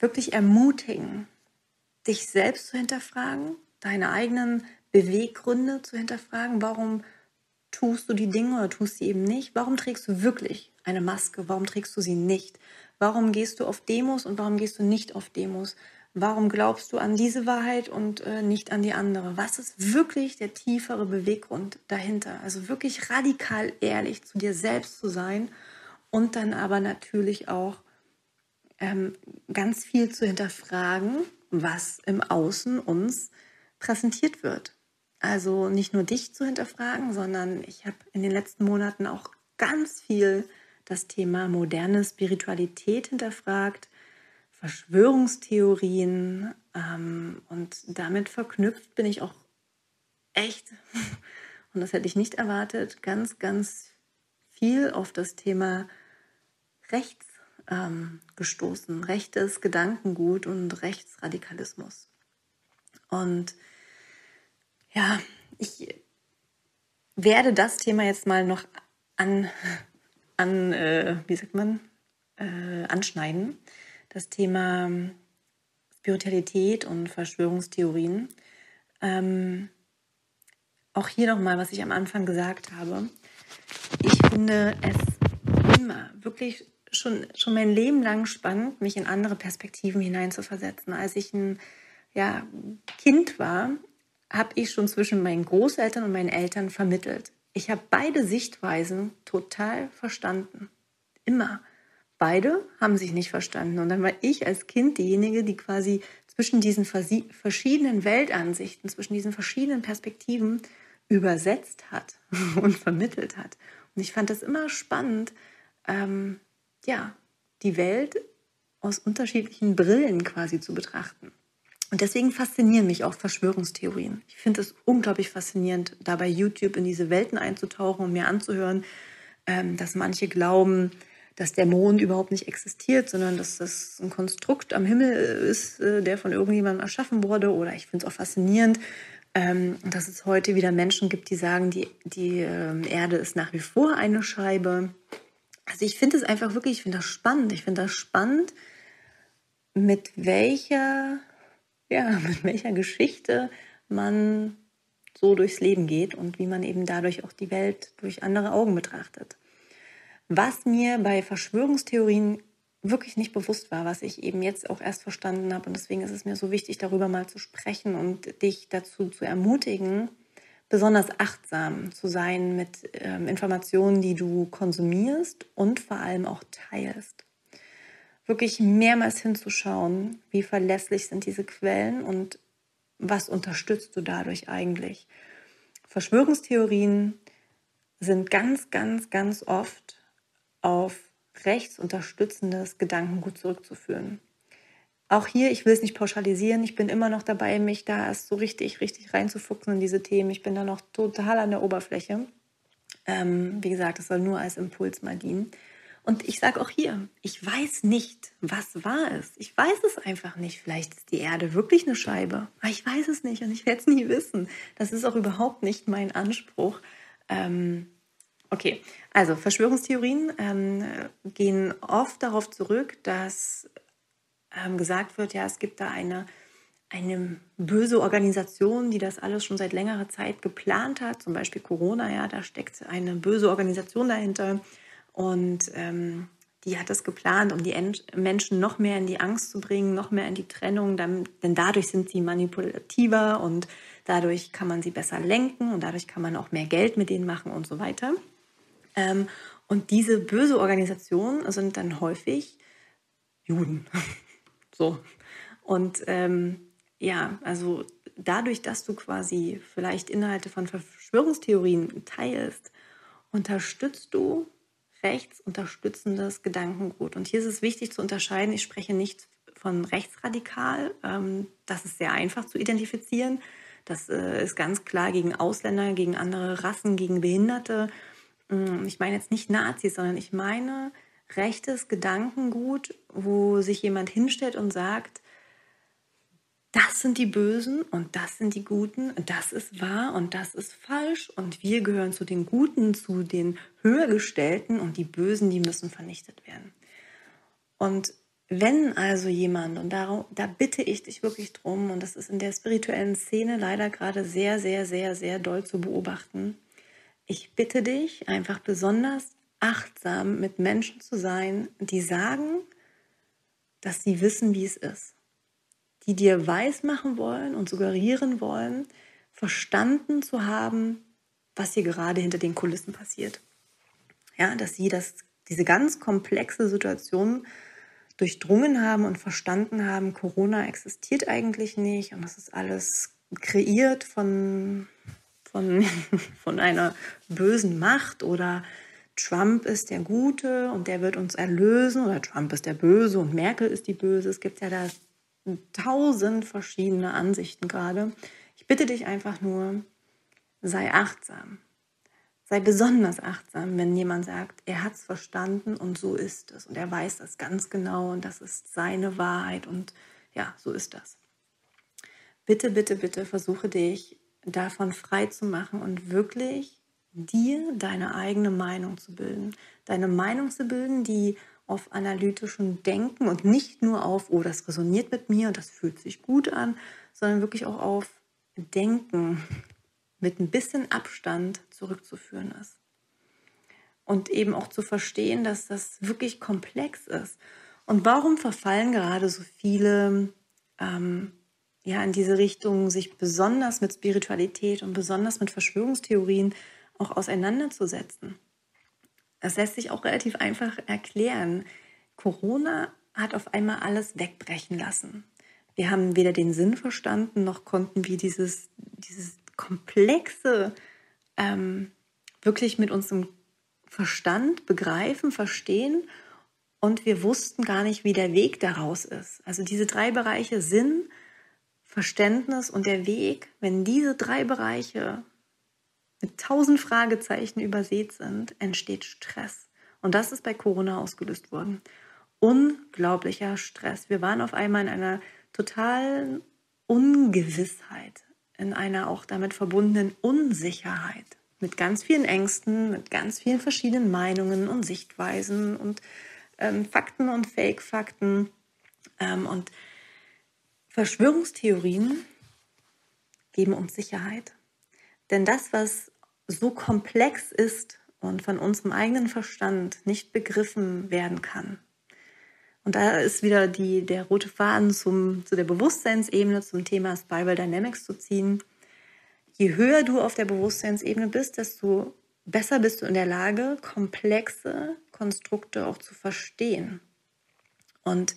wirklich ermutigen, dich selbst zu hinterfragen, deine eigenen Beweggründe zu hinterfragen. Warum tust du die Dinge oder tust sie eben nicht? Warum trägst du wirklich eine Maske? Warum trägst du sie nicht? Warum gehst du auf Demos und warum gehst du nicht auf Demos? Warum glaubst du an diese Wahrheit und äh, nicht an die andere? Was ist wirklich der tiefere Beweggrund dahinter? Also wirklich radikal ehrlich zu dir selbst zu sein und dann aber natürlich auch ähm, ganz viel zu hinterfragen, was im Außen uns präsentiert wird. Also nicht nur dich zu hinterfragen, sondern ich habe in den letzten Monaten auch ganz viel das Thema moderne Spiritualität hinterfragt, Verschwörungstheorien ähm, und damit verknüpft bin ich auch echt, und das hätte ich nicht erwartet, ganz, ganz viel auf das Thema rechts ähm, gestoßen, rechtes Gedankengut und Rechtsradikalismus. Und ja, ich werde das Thema jetzt mal noch an, an äh, wie sagt man, äh, anschneiden. Das Thema Spiritualität und Verschwörungstheorien. Ähm, auch hier nochmal, was ich am Anfang gesagt habe. Ich finde es immer wirklich schon, schon mein Leben lang spannend, mich in andere Perspektiven hineinzuversetzen. Als ich ein ja, Kind war, habe ich schon zwischen meinen Großeltern und meinen Eltern vermittelt. Ich habe beide Sichtweisen total verstanden. Immer. Beide haben sich nicht verstanden. Und dann war ich als Kind diejenige, die quasi zwischen diesen verschiedenen Weltansichten, zwischen diesen verschiedenen Perspektiven übersetzt hat und vermittelt hat. Und ich fand das immer spannend, ähm, ja, die Welt aus unterschiedlichen Brillen quasi zu betrachten. Und deswegen faszinieren mich auch Verschwörungstheorien. Ich finde es unglaublich faszinierend, da bei YouTube in diese Welten einzutauchen und mir anzuhören, ähm, dass manche glauben, dass der Mond überhaupt nicht existiert, sondern dass das ein Konstrukt am Himmel ist, äh, der von irgendjemandem erschaffen wurde. Oder ich finde es auch faszinierend, ähm, dass es heute wieder Menschen gibt, die sagen, die, die ähm, Erde ist nach wie vor eine Scheibe. Also ich finde es einfach wirklich, ich finde das spannend. Ich finde das spannend, mit welcher ja, mit welcher Geschichte man so durchs Leben geht und wie man eben dadurch auch die Welt durch andere Augen betrachtet. Was mir bei Verschwörungstheorien wirklich nicht bewusst war, was ich eben jetzt auch erst verstanden habe. Und deswegen ist es mir so wichtig, darüber mal zu sprechen und dich dazu zu ermutigen, besonders achtsam zu sein mit ähm, Informationen, die du konsumierst und vor allem auch teilst wirklich mehrmals hinzuschauen, wie verlässlich sind diese Quellen und was unterstützt du dadurch eigentlich. Verschwörungstheorien sind ganz, ganz, ganz oft auf rechtsunterstützendes Gedankengut zurückzuführen. Auch hier, ich will es nicht pauschalisieren, ich bin immer noch dabei, mich da erst so richtig, richtig reinzufuchsen in diese Themen. Ich bin da noch total an der Oberfläche. Ähm, wie gesagt, es soll nur als Impuls mal dienen. Und ich sage auch hier, ich weiß nicht, was wahr ist. Ich weiß es einfach nicht. Vielleicht ist die Erde wirklich eine Scheibe. Aber ich weiß es nicht und ich werde es nie wissen. Das ist auch überhaupt nicht mein Anspruch. Ähm, okay, also Verschwörungstheorien ähm, gehen oft darauf zurück, dass ähm, gesagt wird, ja, es gibt da eine, eine böse Organisation, die das alles schon seit längerer Zeit geplant hat. Zum Beispiel Corona, ja, da steckt eine böse Organisation dahinter und ähm, die hat das geplant, um die Menschen noch mehr in die Angst zu bringen, noch mehr in die Trennung, dann, denn dadurch sind sie manipulativer und dadurch kann man sie besser lenken und dadurch kann man auch mehr Geld mit denen machen und so weiter. Ähm, und diese böse Organisation sind dann häufig Juden. so. Und ähm, ja, also dadurch, dass du quasi vielleicht Inhalte von Verschwörungstheorien teilst, unterstützt du rechtsunterstützendes Gedankengut. Und hier ist es wichtig zu unterscheiden, ich spreche nicht von rechtsradikal, ähm, das ist sehr einfach zu identifizieren. Das äh, ist ganz klar gegen Ausländer, gegen andere Rassen, gegen Behinderte. Ähm, ich meine jetzt nicht Nazis, sondern ich meine rechtes Gedankengut, wo sich jemand hinstellt und sagt, das sind die Bösen und das sind die Guten, das ist wahr und das ist falsch und wir gehören zu den Guten, zu den Höhergestellten und die Bösen, die müssen vernichtet werden. Und wenn also jemand, und da, da bitte ich dich wirklich drum, und das ist in der spirituellen Szene leider gerade sehr, sehr, sehr, sehr doll zu beobachten, ich bitte dich einfach besonders achtsam mit Menschen zu sein, die sagen, dass sie wissen, wie es ist die dir weismachen wollen und suggerieren wollen, verstanden zu haben, was hier gerade hinter den Kulissen passiert. Ja, dass sie das, diese ganz komplexe Situation durchdrungen haben und verstanden haben, Corona existiert eigentlich nicht und das ist alles kreiert von, von, von einer bösen Macht oder Trump ist der Gute und der wird uns erlösen oder Trump ist der Böse und Merkel ist die Böse. Es gibt ja da tausend verschiedene Ansichten gerade. Ich bitte dich einfach nur, sei achtsam. sei besonders achtsam, wenn jemand sagt, er hat es verstanden und so ist es und er weiß das ganz genau und das ist seine Wahrheit und ja, so ist das. Bitte, bitte, bitte versuche dich davon frei zu machen und wirklich dir deine eigene Meinung zu bilden. Deine Meinung zu bilden, die auf analytischem Denken und nicht nur auf, oh, das resoniert mit mir und das fühlt sich gut an, sondern wirklich auch auf Denken mit ein bisschen Abstand zurückzuführen ist. Und eben auch zu verstehen, dass das wirklich komplex ist. Und warum verfallen gerade so viele ähm, ja in diese Richtung, sich besonders mit Spiritualität und besonders mit Verschwörungstheorien auch auseinanderzusetzen? Das lässt sich auch relativ einfach erklären. Corona hat auf einmal alles wegbrechen lassen. Wir haben weder den Sinn verstanden, noch konnten wir dieses, dieses komplexe ähm, wirklich mit unserem Verstand begreifen, verstehen und wir wussten gar nicht, wie der Weg daraus ist. Also diese drei Bereiche Sinn, Verständnis und der Weg, wenn diese drei Bereiche mit tausend Fragezeichen übersät sind, entsteht Stress. Und das ist bei Corona ausgelöst worden. Unglaublicher Stress. Wir waren auf einmal in einer totalen Ungewissheit, in einer auch damit verbundenen Unsicherheit. Mit ganz vielen Ängsten, mit ganz vielen verschiedenen Meinungen und Sichtweisen und ähm, Fakten und Fake-Fakten. Ähm, und Verschwörungstheorien geben uns Sicherheit. Denn das, was so komplex ist und von unserem eigenen Verstand nicht begriffen werden kann, und da ist wieder die, der rote Faden zum, zu der Bewusstseinsebene, zum Thema Spiral Dynamics zu ziehen. Je höher du auf der Bewusstseinsebene bist, desto besser bist du in der Lage, komplexe Konstrukte auch zu verstehen. Und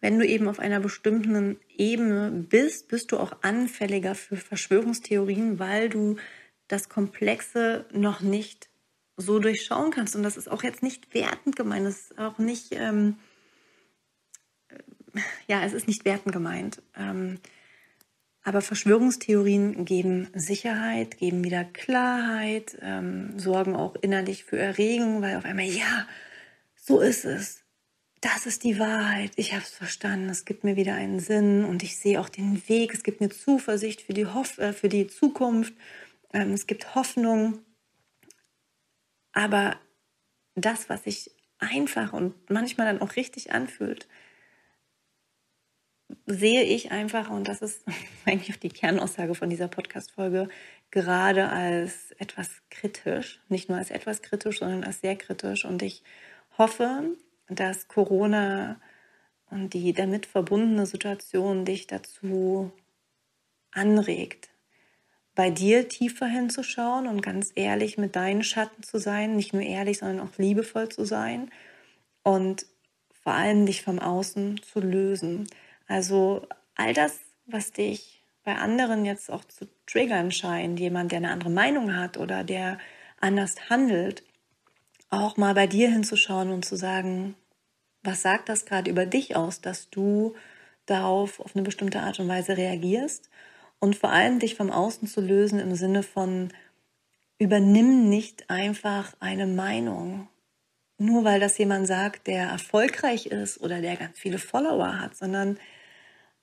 wenn du eben auf einer bestimmten Ebene bist, bist du auch anfälliger für Verschwörungstheorien, weil du das Komplexe noch nicht so durchschauen kannst. Und das ist auch jetzt nicht wertend gemeint, das ist auch nicht, ähm, ja, es ist nicht wertend gemeint. Ähm, aber Verschwörungstheorien geben Sicherheit, geben wieder Klarheit, ähm, sorgen auch innerlich für Erregung, weil auf einmal, ja, so ist es. Das ist die Wahrheit. Ich habe es verstanden. Es gibt mir wieder einen Sinn und ich sehe auch den Weg. Es gibt mir Zuversicht für die, Hoff äh, für die Zukunft. Ähm, es gibt Hoffnung. Aber das, was sich einfach und manchmal dann auch richtig anfühlt, sehe ich einfach, und das ist eigentlich auch die Kernaussage von dieser Podcast-Folge, gerade als etwas kritisch. Nicht nur als etwas kritisch, sondern als sehr kritisch. Und ich hoffe, dass Corona und die damit verbundene Situation dich dazu anregt, bei dir tiefer hinzuschauen und ganz ehrlich mit deinen Schatten zu sein, nicht nur ehrlich, sondern auch liebevoll zu sein und vor allem dich vom Außen zu lösen. Also all das, was dich bei anderen jetzt auch zu triggern scheint, jemand, der eine andere Meinung hat oder der anders handelt, auch mal bei dir hinzuschauen und zu sagen, was sagt das gerade über dich aus, dass du darauf auf eine bestimmte Art und Weise reagierst und vor allem dich vom Außen zu lösen im Sinne von übernimm nicht einfach eine Meinung, nur weil das jemand sagt, der erfolgreich ist oder der ganz viele Follower hat, sondern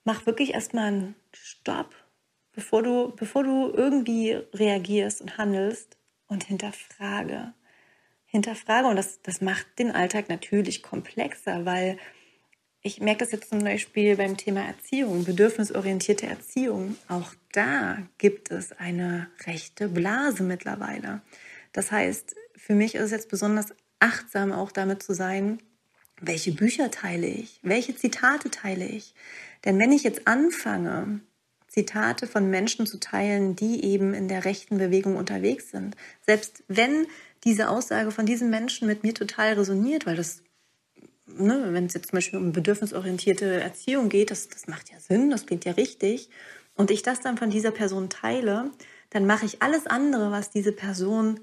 mach wirklich erstmal einen Stopp, bevor du, bevor du irgendwie reagierst und handelst und hinterfrage. Hinterfrage und das, das macht den Alltag natürlich komplexer, weil ich merke das jetzt zum Beispiel beim Thema Erziehung, bedürfnisorientierte Erziehung. Auch da gibt es eine rechte Blase mittlerweile. Das heißt, für mich ist es jetzt besonders achtsam auch damit zu sein, welche Bücher teile ich, welche Zitate teile ich, denn wenn ich jetzt anfange, Zitate von Menschen zu teilen, die eben in der rechten Bewegung unterwegs sind, selbst wenn diese Aussage von diesen Menschen mit mir total resoniert, weil das, ne, wenn es jetzt zum Beispiel um bedürfnisorientierte Erziehung geht, das, das macht ja Sinn, das klingt ja richtig, und ich das dann von dieser Person teile, dann mache ich alles andere, was diese Person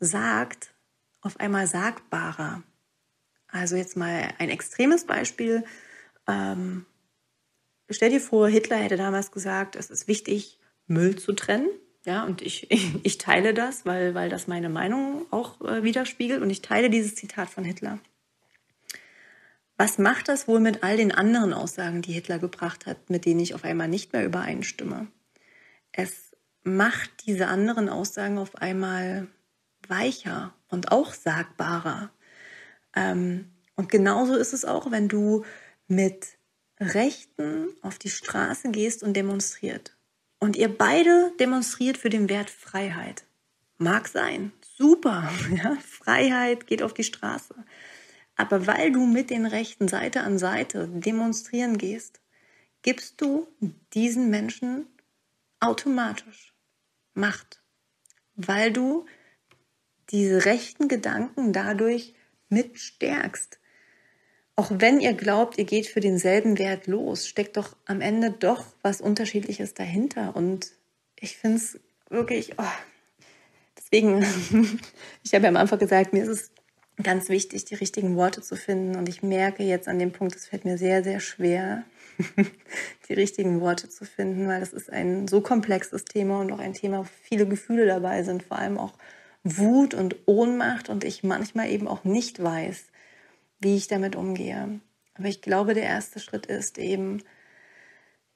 sagt, auf einmal sagbarer. Also jetzt mal ein extremes Beispiel. Ähm, Stell dir vor, Hitler hätte damals gesagt, es ist wichtig, Müll zu trennen. Ja, und ich, ich teile das, weil, weil das meine Meinung auch äh, widerspiegelt. Und ich teile dieses Zitat von Hitler. Was macht das wohl mit all den anderen Aussagen, die Hitler gebracht hat, mit denen ich auf einmal nicht mehr übereinstimme? Es macht diese anderen Aussagen auf einmal weicher und auch sagbarer. Ähm, und genauso ist es auch, wenn du mit Rechten auf die Straße gehst und demonstriert. Und ihr beide demonstriert für den Wert Freiheit. Mag sein, super. Ja? Freiheit geht auf die Straße. Aber weil du mit den Rechten Seite an Seite demonstrieren gehst, gibst du diesen Menschen automatisch Macht, weil du diese rechten Gedanken dadurch mitstärkst. Auch wenn ihr glaubt, ihr geht für denselben Wert los, steckt doch am Ende doch was Unterschiedliches dahinter. Und ich finde es wirklich, oh, deswegen, ich habe ja am Anfang gesagt, mir ist es ganz wichtig, die richtigen Worte zu finden. Und ich merke jetzt an dem Punkt, es fällt mir sehr, sehr schwer, die richtigen Worte zu finden, weil das ist ein so komplexes Thema und auch ein Thema, wo viele Gefühle dabei sind, vor allem auch Wut und Ohnmacht und ich manchmal eben auch nicht weiß, wie ich damit umgehe. Aber ich glaube, der erste Schritt ist eben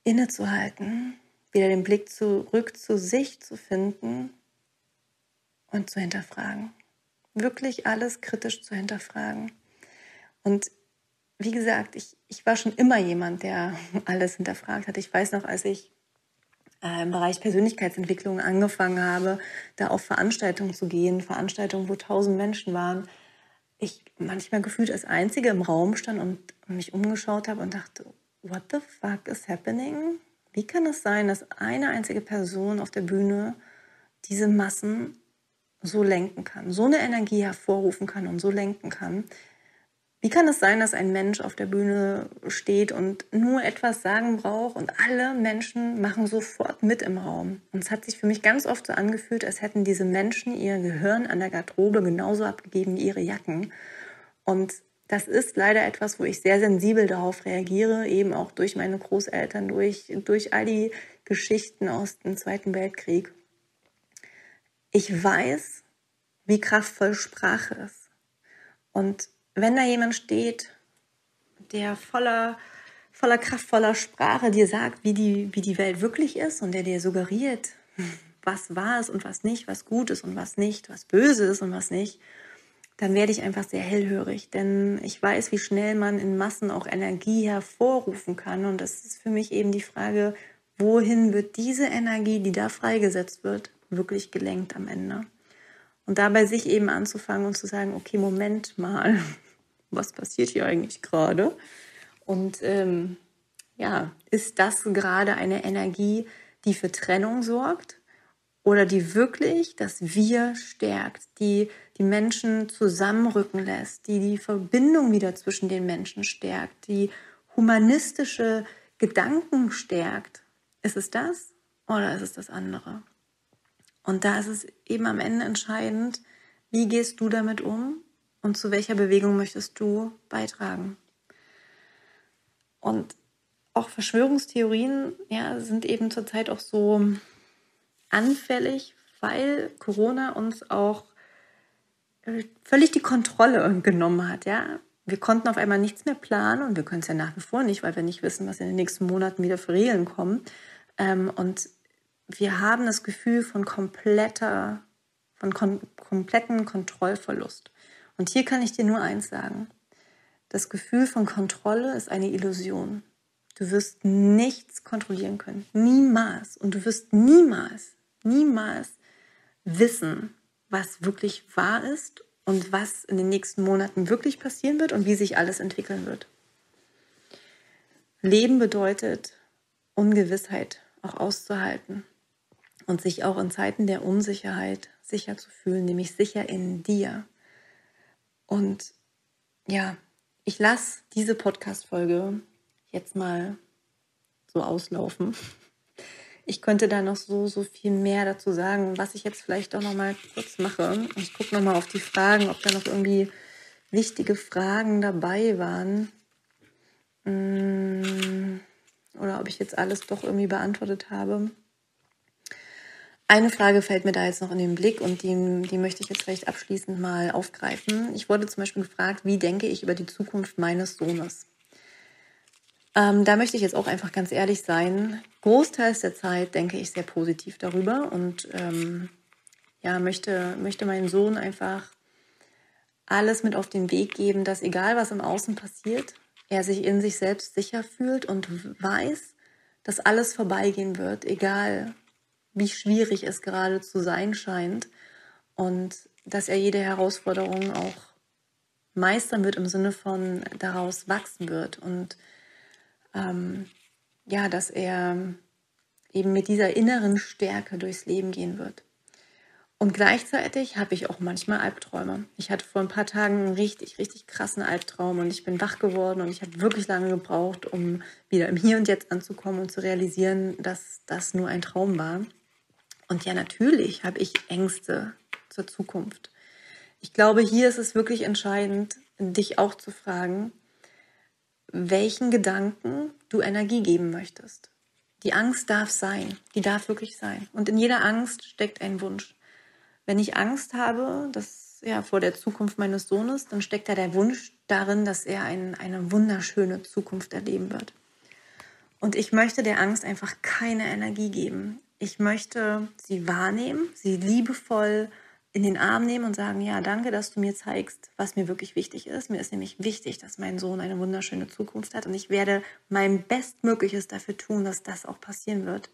innezuhalten, wieder den Blick zurück zu sich zu finden und zu hinterfragen wirklich alles kritisch zu hinterfragen. Und wie gesagt, ich, ich war schon immer jemand, der alles hinterfragt hat. Ich weiß noch, als ich äh, im Bereich Persönlichkeitsentwicklung angefangen habe, da auf Veranstaltungen zu gehen, Veranstaltungen, wo tausend Menschen waren, ich manchmal gefühlt als Einzige im Raum stand und mich umgeschaut habe und dachte, what the fuck is happening? Wie kann es sein, dass eine einzige Person auf der Bühne diese Massen so lenken kann, so eine Energie hervorrufen kann und so lenken kann. Wie kann es sein, dass ein Mensch auf der Bühne steht und nur etwas sagen braucht und alle Menschen machen sofort mit im Raum? Und es hat sich für mich ganz oft so angefühlt, als hätten diese Menschen ihr Gehirn an der Garderobe genauso abgegeben wie ihre Jacken. Und das ist leider etwas, wo ich sehr sensibel darauf reagiere, eben auch durch meine Großeltern, durch, durch all die Geschichten aus dem Zweiten Weltkrieg ich weiß, wie kraftvoll Sprache ist. Und wenn da jemand steht, der voller, voller kraftvoller Sprache dir sagt, wie die, wie die Welt wirklich ist und der dir suggeriert, was wahr ist und was nicht, was gut ist und was nicht, was böse ist und was nicht, dann werde ich einfach sehr hellhörig, denn ich weiß, wie schnell man in Massen auch Energie hervorrufen kann. Und das ist für mich eben die Frage, wohin wird diese Energie, die da freigesetzt wird, wirklich gelenkt am Ende. Und dabei sich eben anzufangen und zu sagen, okay, Moment mal, was passiert hier eigentlich gerade? Und ähm, ja, ist das gerade eine Energie, die für Trennung sorgt oder die wirklich das Wir stärkt, die die Menschen zusammenrücken lässt, die die Verbindung wieder zwischen den Menschen stärkt, die humanistische Gedanken stärkt? Ist es das oder ist es das andere? Und da ist es eben am Ende entscheidend, wie gehst du damit um und zu welcher Bewegung möchtest du beitragen. Und auch Verschwörungstheorien ja, sind eben zurzeit auch so anfällig, weil Corona uns auch äh, völlig die Kontrolle genommen hat. Ja? Wir konnten auf einmal nichts mehr planen und wir können es ja nach wie vor nicht, weil wir nicht wissen, was in den nächsten Monaten wieder für Regeln kommen. Ähm, und wir haben das Gefühl von kompletter, von kom kompletten Kontrollverlust. Und hier kann ich dir nur eins sagen. Das Gefühl von Kontrolle ist eine Illusion. Du wirst nichts kontrollieren können. Niemals. Und du wirst niemals, niemals wissen, was wirklich wahr ist und was in den nächsten Monaten wirklich passieren wird und wie sich alles entwickeln wird. Leben bedeutet Ungewissheit auch auszuhalten und sich auch in Zeiten der Unsicherheit sicher zu fühlen, nämlich sicher in dir. Und ja, ich lasse diese Podcast-Folge jetzt mal so auslaufen. Ich könnte da noch so, so viel mehr dazu sagen, was ich jetzt vielleicht auch noch mal kurz mache. Ich gucke noch mal auf die Fragen, ob da noch irgendwie wichtige Fragen dabei waren. Mm, oder ob ich jetzt alles doch irgendwie beantwortet habe. Eine Frage fällt mir da jetzt noch in den Blick und die, die möchte ich jetzt vielleicht abschließend mal aufgreifen. Ich wurde zum Beispiel gefragt, wie denke ich über die Zukunft meines Sohnes? Ähm, da möchte ich jetzt auch einfach ganz ehrlich sein. Großteils der Zeit denke ich sehr positiv darüber und ähm, ja, möchte, möchte meinen Sohn einfach alles mit auf den Weg geben, dass egal was im Außen passiert, er sich in sich selbst sicher fühlt und weiß, dass alles vorbeigehen wird, egal wie schwierig es gerade zu sein scheint und dass er jede Herausforderung auch meistern wird im Sinne von daraus wachsen wird und ähm, ja, dass er eben mit dieser inneren Stärke durchs Leben gehen wird. Und gleichzeitig habe ich auch manchmal Albträume. Ich hatte vor ein paar Tagen einen richtig, richtig krassen Albtraum und ich bin wach geworden und ich habe wirklich lange gebraucht, um wieder im Hier und Jetzt anzukommen und zu realisieren, dass das nur ein Traum war. Und ja, natürlich habe ich Ängste zur Zukunft. Ich glaube, hier ist es wirklich entscheidend, dich auch zu fragen, welchen Gedanken du Energie geben möchtest. Die Angst darf sein, die darf wirklich sein. Und in jeder Angst steckt ein Wunsch. Wenn ich Angst habe, dass ja vor der Zukunft meines Sohnes, dann steckt da der Wunsch darin, dass er ein, eine wunderschöne Zukunft erleben wird. Und ich möchte der Angst einfach keine Energie geben. Ich möchte sie wahrnehmen, sie liebevoll in den Arm nehmen und sagen, ja, danke, dass du mir zeigst, was mir wirklich wichtig ist. Mir ist nämlich wichtig, dass mein Sohn eine wunderschöne Zukunft hat und ich werde mein Bestmögliches dafür tun, dass das auch passieren wird.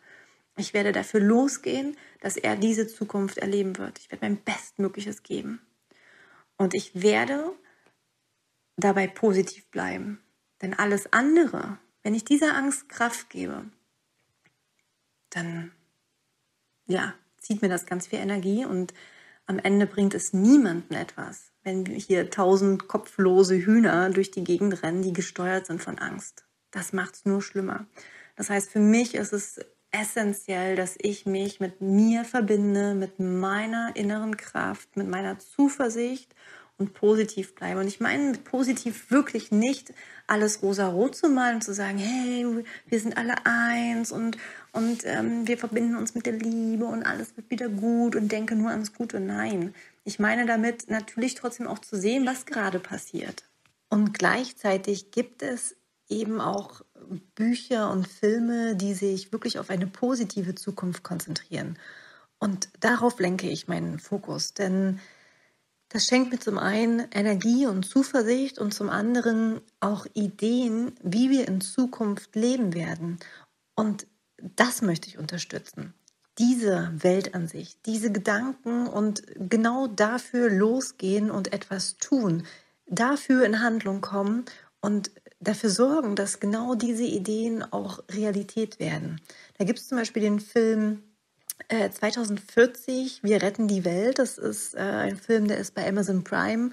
Ich werde dafür losgehen, dass er diese Zukunft erleben wird. Ich werde mein Bestmögliches geben. Und ich werde dabei positiv bleiben. Denn alles andere, wenn ich dieser Angst Kraft gebe, dann ja, zieht mir das ganz viel Energie und am Ende bringt es niemanden etwas, wenn hier tausend kopflose Hühner durch die Gegend rennen, die gesteuert sind von Angst. Das macht es nur schlimmer. Das heißt, für mich ist es essentiell, dass ich mich mit mir verbinde, mit meiner inneren Kraft, mit meiner Zuversicht und positiv bleibe. Und ich meine mit positiv wirklich nicht alles rosa-rot zu malen und zu sagen, hey, wir sind alle eins und, und ähm, wir verbinden uns mit der Liebe und alles wird wieder gut und denke nur ans Gute. Nein, ich meine damit natürlich trotzdem auch zu sehen, was gerade passiert. Und gleichzeitig gibt es eben auch Bücher und Filme, die sich wirklich auf eine positive Zukunft konzentrieren. Und darauf lenke ich meinen Fokus, denn das schenkt mir zum einen Energie und Zuversicht und zum anderen auch Ideen, wie wir in Zukunft leben werden. Und das möchte ich unterstützen. Diese Weltansicht, diese Gedanken und genau dafür losgehen und etwas tun, dafür in Handlung kommen und dafür sorgen, dass genau diese Ideen auch Realität werden. Da gibt es zum Beispiel den Film 2040, äh, Wir retten die Welt. Das ist äh, ein Film, der ist bei Amazon Prime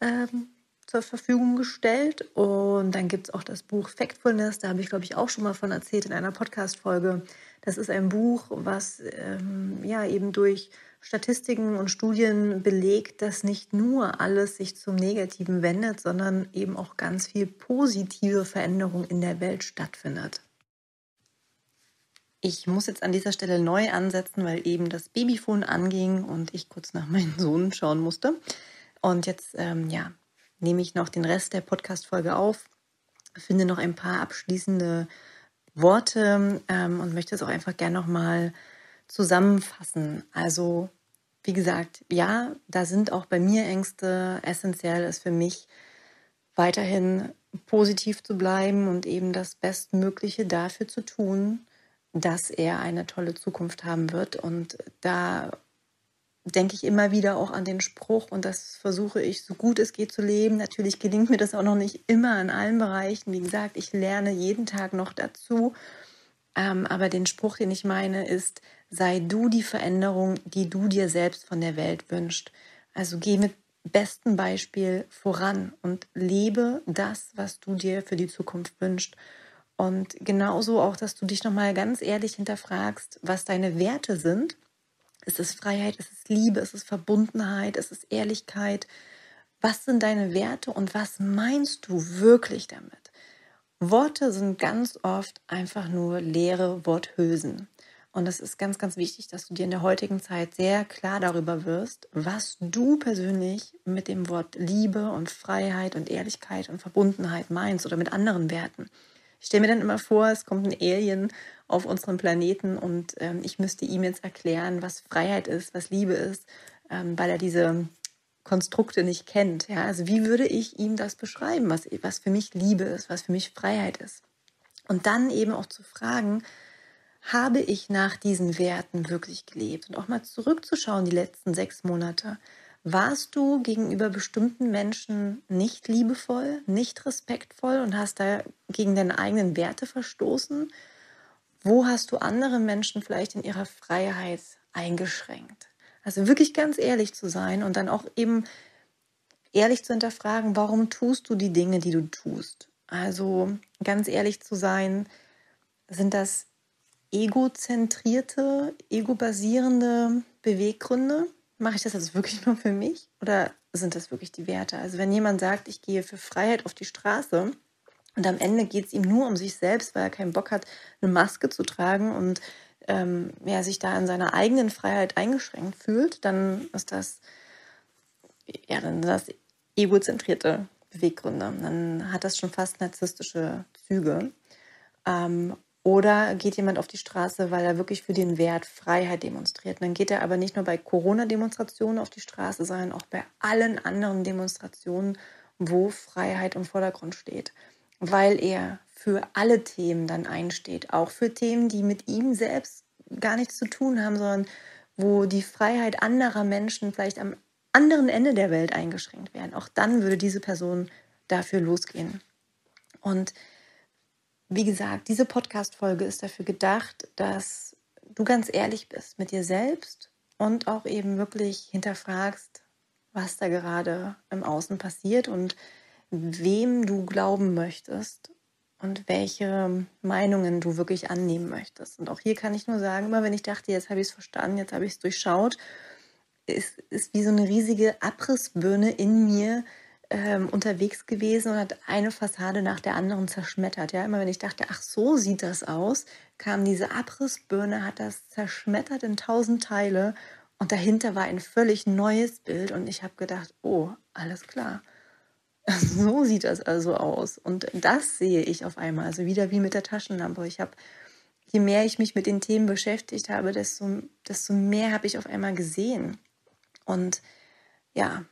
ähm, zur Verfügung gestellt. Und dann gibt es auch das Buch Factfulness, da habe ich, glaube ich, auch schon mal von erzählt in einer Podcast-Folge. Das ist ein Buch, was ähm, ja eben durch Statistiken und Studien belegt, dass nicht nur alles sich zum Negativen wendet, sondern eben auch ganz viel positive Veränderung in der Welt stattfindet. Ich muss jetzt an dieser Stelle neu ansetzen, weil eben das Babyphone anging und ich kurz nach meinem Sohn schauen musste. Und jetzt, ähm, ja, nehme ich noch den Rest der Podcast-Folge auf, finde noch ein paar abschließende Worte ähm, und möchte es auch einfach gerne nochmal zusammenfassen. Also, wie gesagt, ja, da sind auch bei mir Ängste. Essentiell ist für mich weiterhin positiv zu bleiben und eben das Bestmögliche dafür zu tun, dass er eine tolle Zukunft haben wird. Und da denke ich immer wieder auch an den Spruch und das versuche ich so gut es geht zu leben. Natürlich gelingt mir das auch noch nicht immer in allen Bereichen. Wie gesagt, ich lerne jeden Tag noch dazu. Ähm, aber den Spruch, den ich meine, ist, sei du die Veränderung, die du dir selbst von der Welt wünschst. Also geh mit bestem Beispiel voran und lebe das, was du dir für die Zukunft wünschst. Und genauso auch, dass du dich nochmal ganz ehrlich hinterfragst, was deine Werte sind. Ist es Freiheit, ist es Liebe, ist es Verbundenheit, ist es Ehrlichkeit? Was sind deine Werte und was meinst du wirklich damit? Worte sind ganz oft einfach nur leere Worthülsen. Und es ist ganz, ganz wichtig, dass du dir in der heutigen Zeit sehr klar darüber wirst, was du persönlich mit dem Wort Liebe und Freiheit und Ehrlichkeit und Verbundenheit meinst oder mit anderen Werten. Ich stelle mir dann immer vor, es kommt ein Alien auf unseren Planeten und ähm, ich müsste ihm jetzt erklären, was Freiheit ist, was Liebe ist, ähm, weil er diese Konstrukte nicht kennt. Ja? Also wie würde ich ihm das beschreiben, was, was für mich Liebe ist, was für mich Freiheit ist? Und dann eben auch zu fragen, habe ich nach diesen Werten wirklich gelebt? Und auch mal zurückzuschauen, die letzten sechs Monate. Warst du gegenüber bestimmten Menschen nicht liebevoll, nicht respektvoll und hast da gegen deine eigenen Werte verstoßen? Wo hast du andere Menschen vielleicht in ihrer Freiheit eingeschränkt? Also wirklich ganz ehrlich zu sein und dann auch eben ehrlich zu hinterfragen, warum tust du die Dinge, die du tust? Also ganz ehrlich zu sein, sind das egozentrierte, egobasierende Beweggründe? Mache ich das also wirklich nur für mich oder sind das wirklich die Werte? Also wenn jemand sagt, ich gehe für Freiheit auf die Straße und am Ende geht es ihm nur um sich selbst, weil er keinen Bock hat, eine Maske zu tragen und ähm, ja, sich da in seiner eigenen Freiheit eingeschränkt fühlt, dann ist das ja dann das egozentrierte Beweggründe. Dann hat das schon fast narzisstische Züge. Ähm, oder geht jemand auf die Straße, weil er wirklich für den Wert Freiheit demonstriert? Und dann geht er aber nicht nur bei Corona-Demonstrationen auf die Straße, sondern auch bei allen anderen Demonstrationen, wo Freiheit im Vordergrund steht. Weil er für alle Themen dann einsteht, auch für Themen, die mit ihm selbst gar nichts zu tun haben, sondern wo die Freiheit anderer Menschen vielleicht am anderen Ende der Welt eingeschränkt werden. Auch dann würde diese Person dafür losgehen. Und wie gesagt, diese Podcast-Folge ist dafür gedacht, dass du ganz ehrlich bist mit dir selbst und auch eben wirklich hinterfragst, was da gerade im Außen passiert und wem du glauben möchtest und welche Meinungen du wirklich annehmen möchtest. Und auch hier kann ich nur sagen, immer wenn ich dachte, jetzt habe ich es verstanden, jetzt habe ich es durchschaut, ist, ist wie so eine riesige Abrissbirne in mir, ähm, unterwegs gewesen und hat eine Fassade nach der anderen zerschmettert. Ja, immer wenn ich dachte, ach so sieht das aus, kam diese Abrissbirne, hat das zerschmettert in tausend Teile und dahinter war ein völlig neues Bild und ich habe gedacht, oh, alles klar. So sieht das also aus. Und das sehe ich auf einmal, also wieder wie mit der Taschenlampe. Ich habe, je mehr ich mich mit den Themen beschäftigt habe, desto, desto mehr habe ich auf einmal gesehen. Und ja,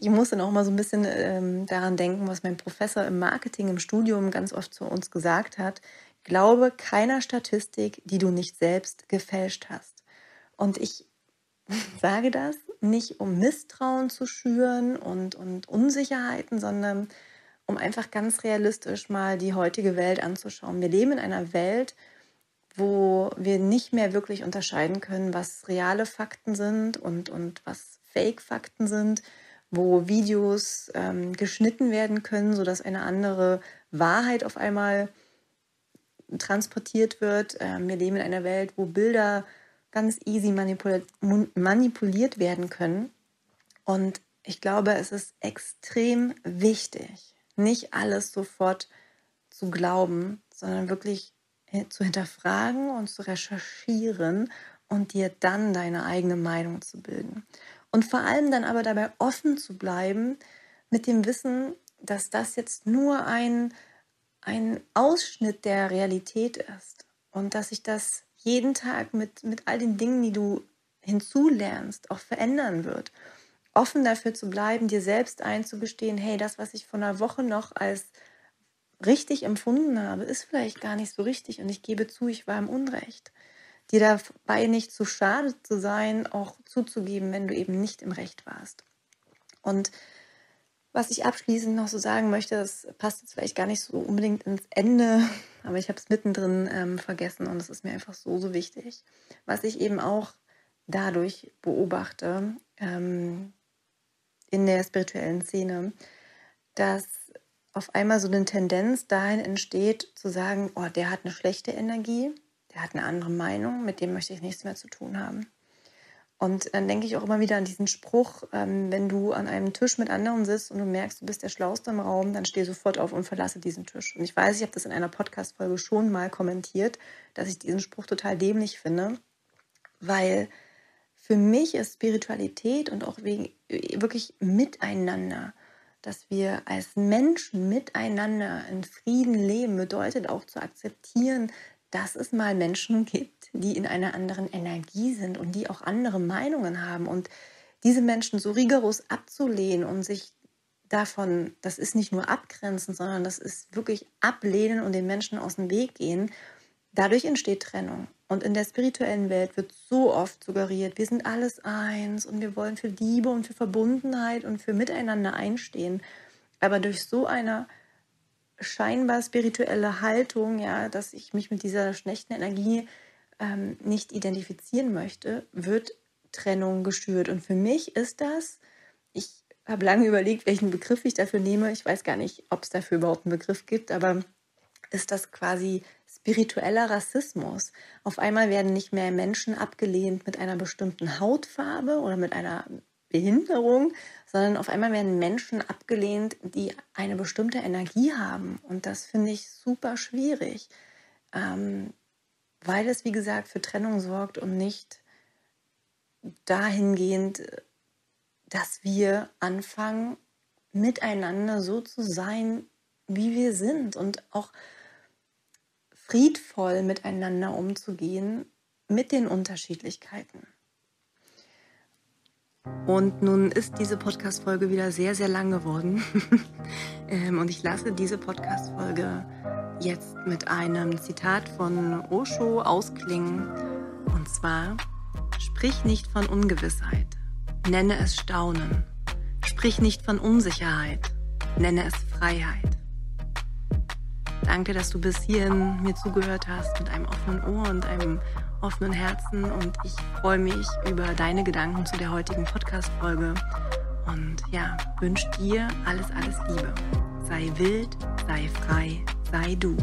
ich muss dann auch mal so ein bisschen ähm, daran denken, was mein Professor im Marketing im Studium ganz oft zu uns gesagt hat. Glaube keiner Statistik, die du nicht selbst gefälscht hast. Und ich sage das nicht, um Misstrauen zu schüren und, und Unsicherheiten, sondern um einfach ganz realistisch mal die heutige Welt anzuschauen. Wir leben in einer Welt, wo wir nicht mehr wirklich unterscheiden können, was reale Fakten sind und, und was Fake-Fakten sind wo Videos ähm, geschnitten werden können, sodass eine andere Wahrheit auf einmal transportiert wird. Ähm, wir leben in einer Welt, wo Bilder ganz easy manipuliert, manipuliert werden können. Und ich glaube, es ist extrem wichtig, nicht alles sofort zu glauben, sondern wirklich zu hinterfragen und zu recherchieren und dir dann deine eigene Meinung zu bilden. Und vor allem dann aber dabei offen zu bleiben mit dem Wissen, dass das jetzt nur ein, ein Ausschnitt der Realität ist und dass sich das jeden Tag mit, mit all den Dingen, die du hinzulernst, auch verändern wird. Offen dafür zu bleiben, dir selbst einzugestehen, hey, das, was ich vor einer Woche noch als richtig empfunden habe, ist vielleicht gar nicht so richtig und ich gebe zu, ich war im Unrecht dir dabei nicht zu schade zu sein, auch zuzugeben, wenn du eben nicht im Recht warst. Und was ich abschließend noch so sagen möchte, das passt jetzt vielleicht gar nicht so unbedingt ins Ende, aber ich habe es mittendrin ähm, vergessen und es ist mir einfach so, so wichtig. Was ich eben auch dadurch beobachte ähm, in der spirituellen Szene, dass auf einmal so eine Tendenz dahin entsteht, zu sagen, oh, der hat eine schlechte Energie, der hat eine andere Meinung, mit dem möchte ich nichts mehr zu tun haben. Und dann denke ich auch immer wieder an diesen Spruch, ähm, wenn du an einem Tisch mit anderen sitzt und du merkst, du bist der Schlauste im Raum, dann steh sofort auf und verlasse diesen Tisch. Und ich weiß, ich habe das in einer Podcast-Folge schon mal kommentiert, dass ich diesen Spruch total dämlich finde, weil für mich ist Spiritualität und auch wegen, wirklich miteinander, dass wir als Menschen miteinander in Frieden leben, bedeutet auch zu akzeptieren, dass es mal Menschen gibt, die in einer anderen Energie sind und die auch andere Meinungen haben. Und diese Menschen so rigoros abzulehnen und sich davon, das ist nicht nur abgrenzen, sondern das ist wirklich ablehnen und den Menschen aus dem Weg gehen, dadurch entsteht Trennung. Und in der spirituellen Welt wird so oft suggeriert, wir sind alles eins und wir wollen für Liebe und für Verbundenheit und für Miteinander einstehen. Aber durch so eine scheinbar spirituelle Haltung, ja, dass ich mich mit dieser schlechten Energie ähm, nicht identifizieren möchte, wird Trennung geschürt. Und für mich ist das, ich habe lange überlegt, welchen Begriff ich dafür nehme. Ich weiß gar nicht, ob es dafür überhaupt einen Begriff gibt, aber ist das quasi spiritueller Rassismus. Auf einmal werden nicht mehr Menschen abgelehnt mit einer bestimmten Hautfarbe oder mit einer Behinderung, sondern auf einmal werden Menschen abgelehnt, die eine bestimmte Energie haben. Und das finde ich super schwierig, ähm, weil es, wie gesagt, für Trennung sorgt und nicht dahingehend, dass wir anfangen, miteinander so zu sein, wie wir sind und auch friedvoll miteinander umzugehen mit den Unterschiedlichkeiten. Und nun ist diese Podcast-Folge wieder sehr, sehr lang geworden. Ähm, und ich lasse diese Podcast-Folge jetzt mit einem Zitat von Osho ausklingen. Und zwar, sprich nicht von Ungewissheit, nenne es Staunen. Sprich nicht von Unsicherheit, nenne es Freiheit. Danke, dass du bis hierhin mir zugehört hast mit einem offenen Ohr und einem offenen Herzen und ich freue mich über deine Gedanken zu der heutigen Podcast-Folge und ja, wünsche dir alles, alles Liebe. Sei wild, sei frei, sei du.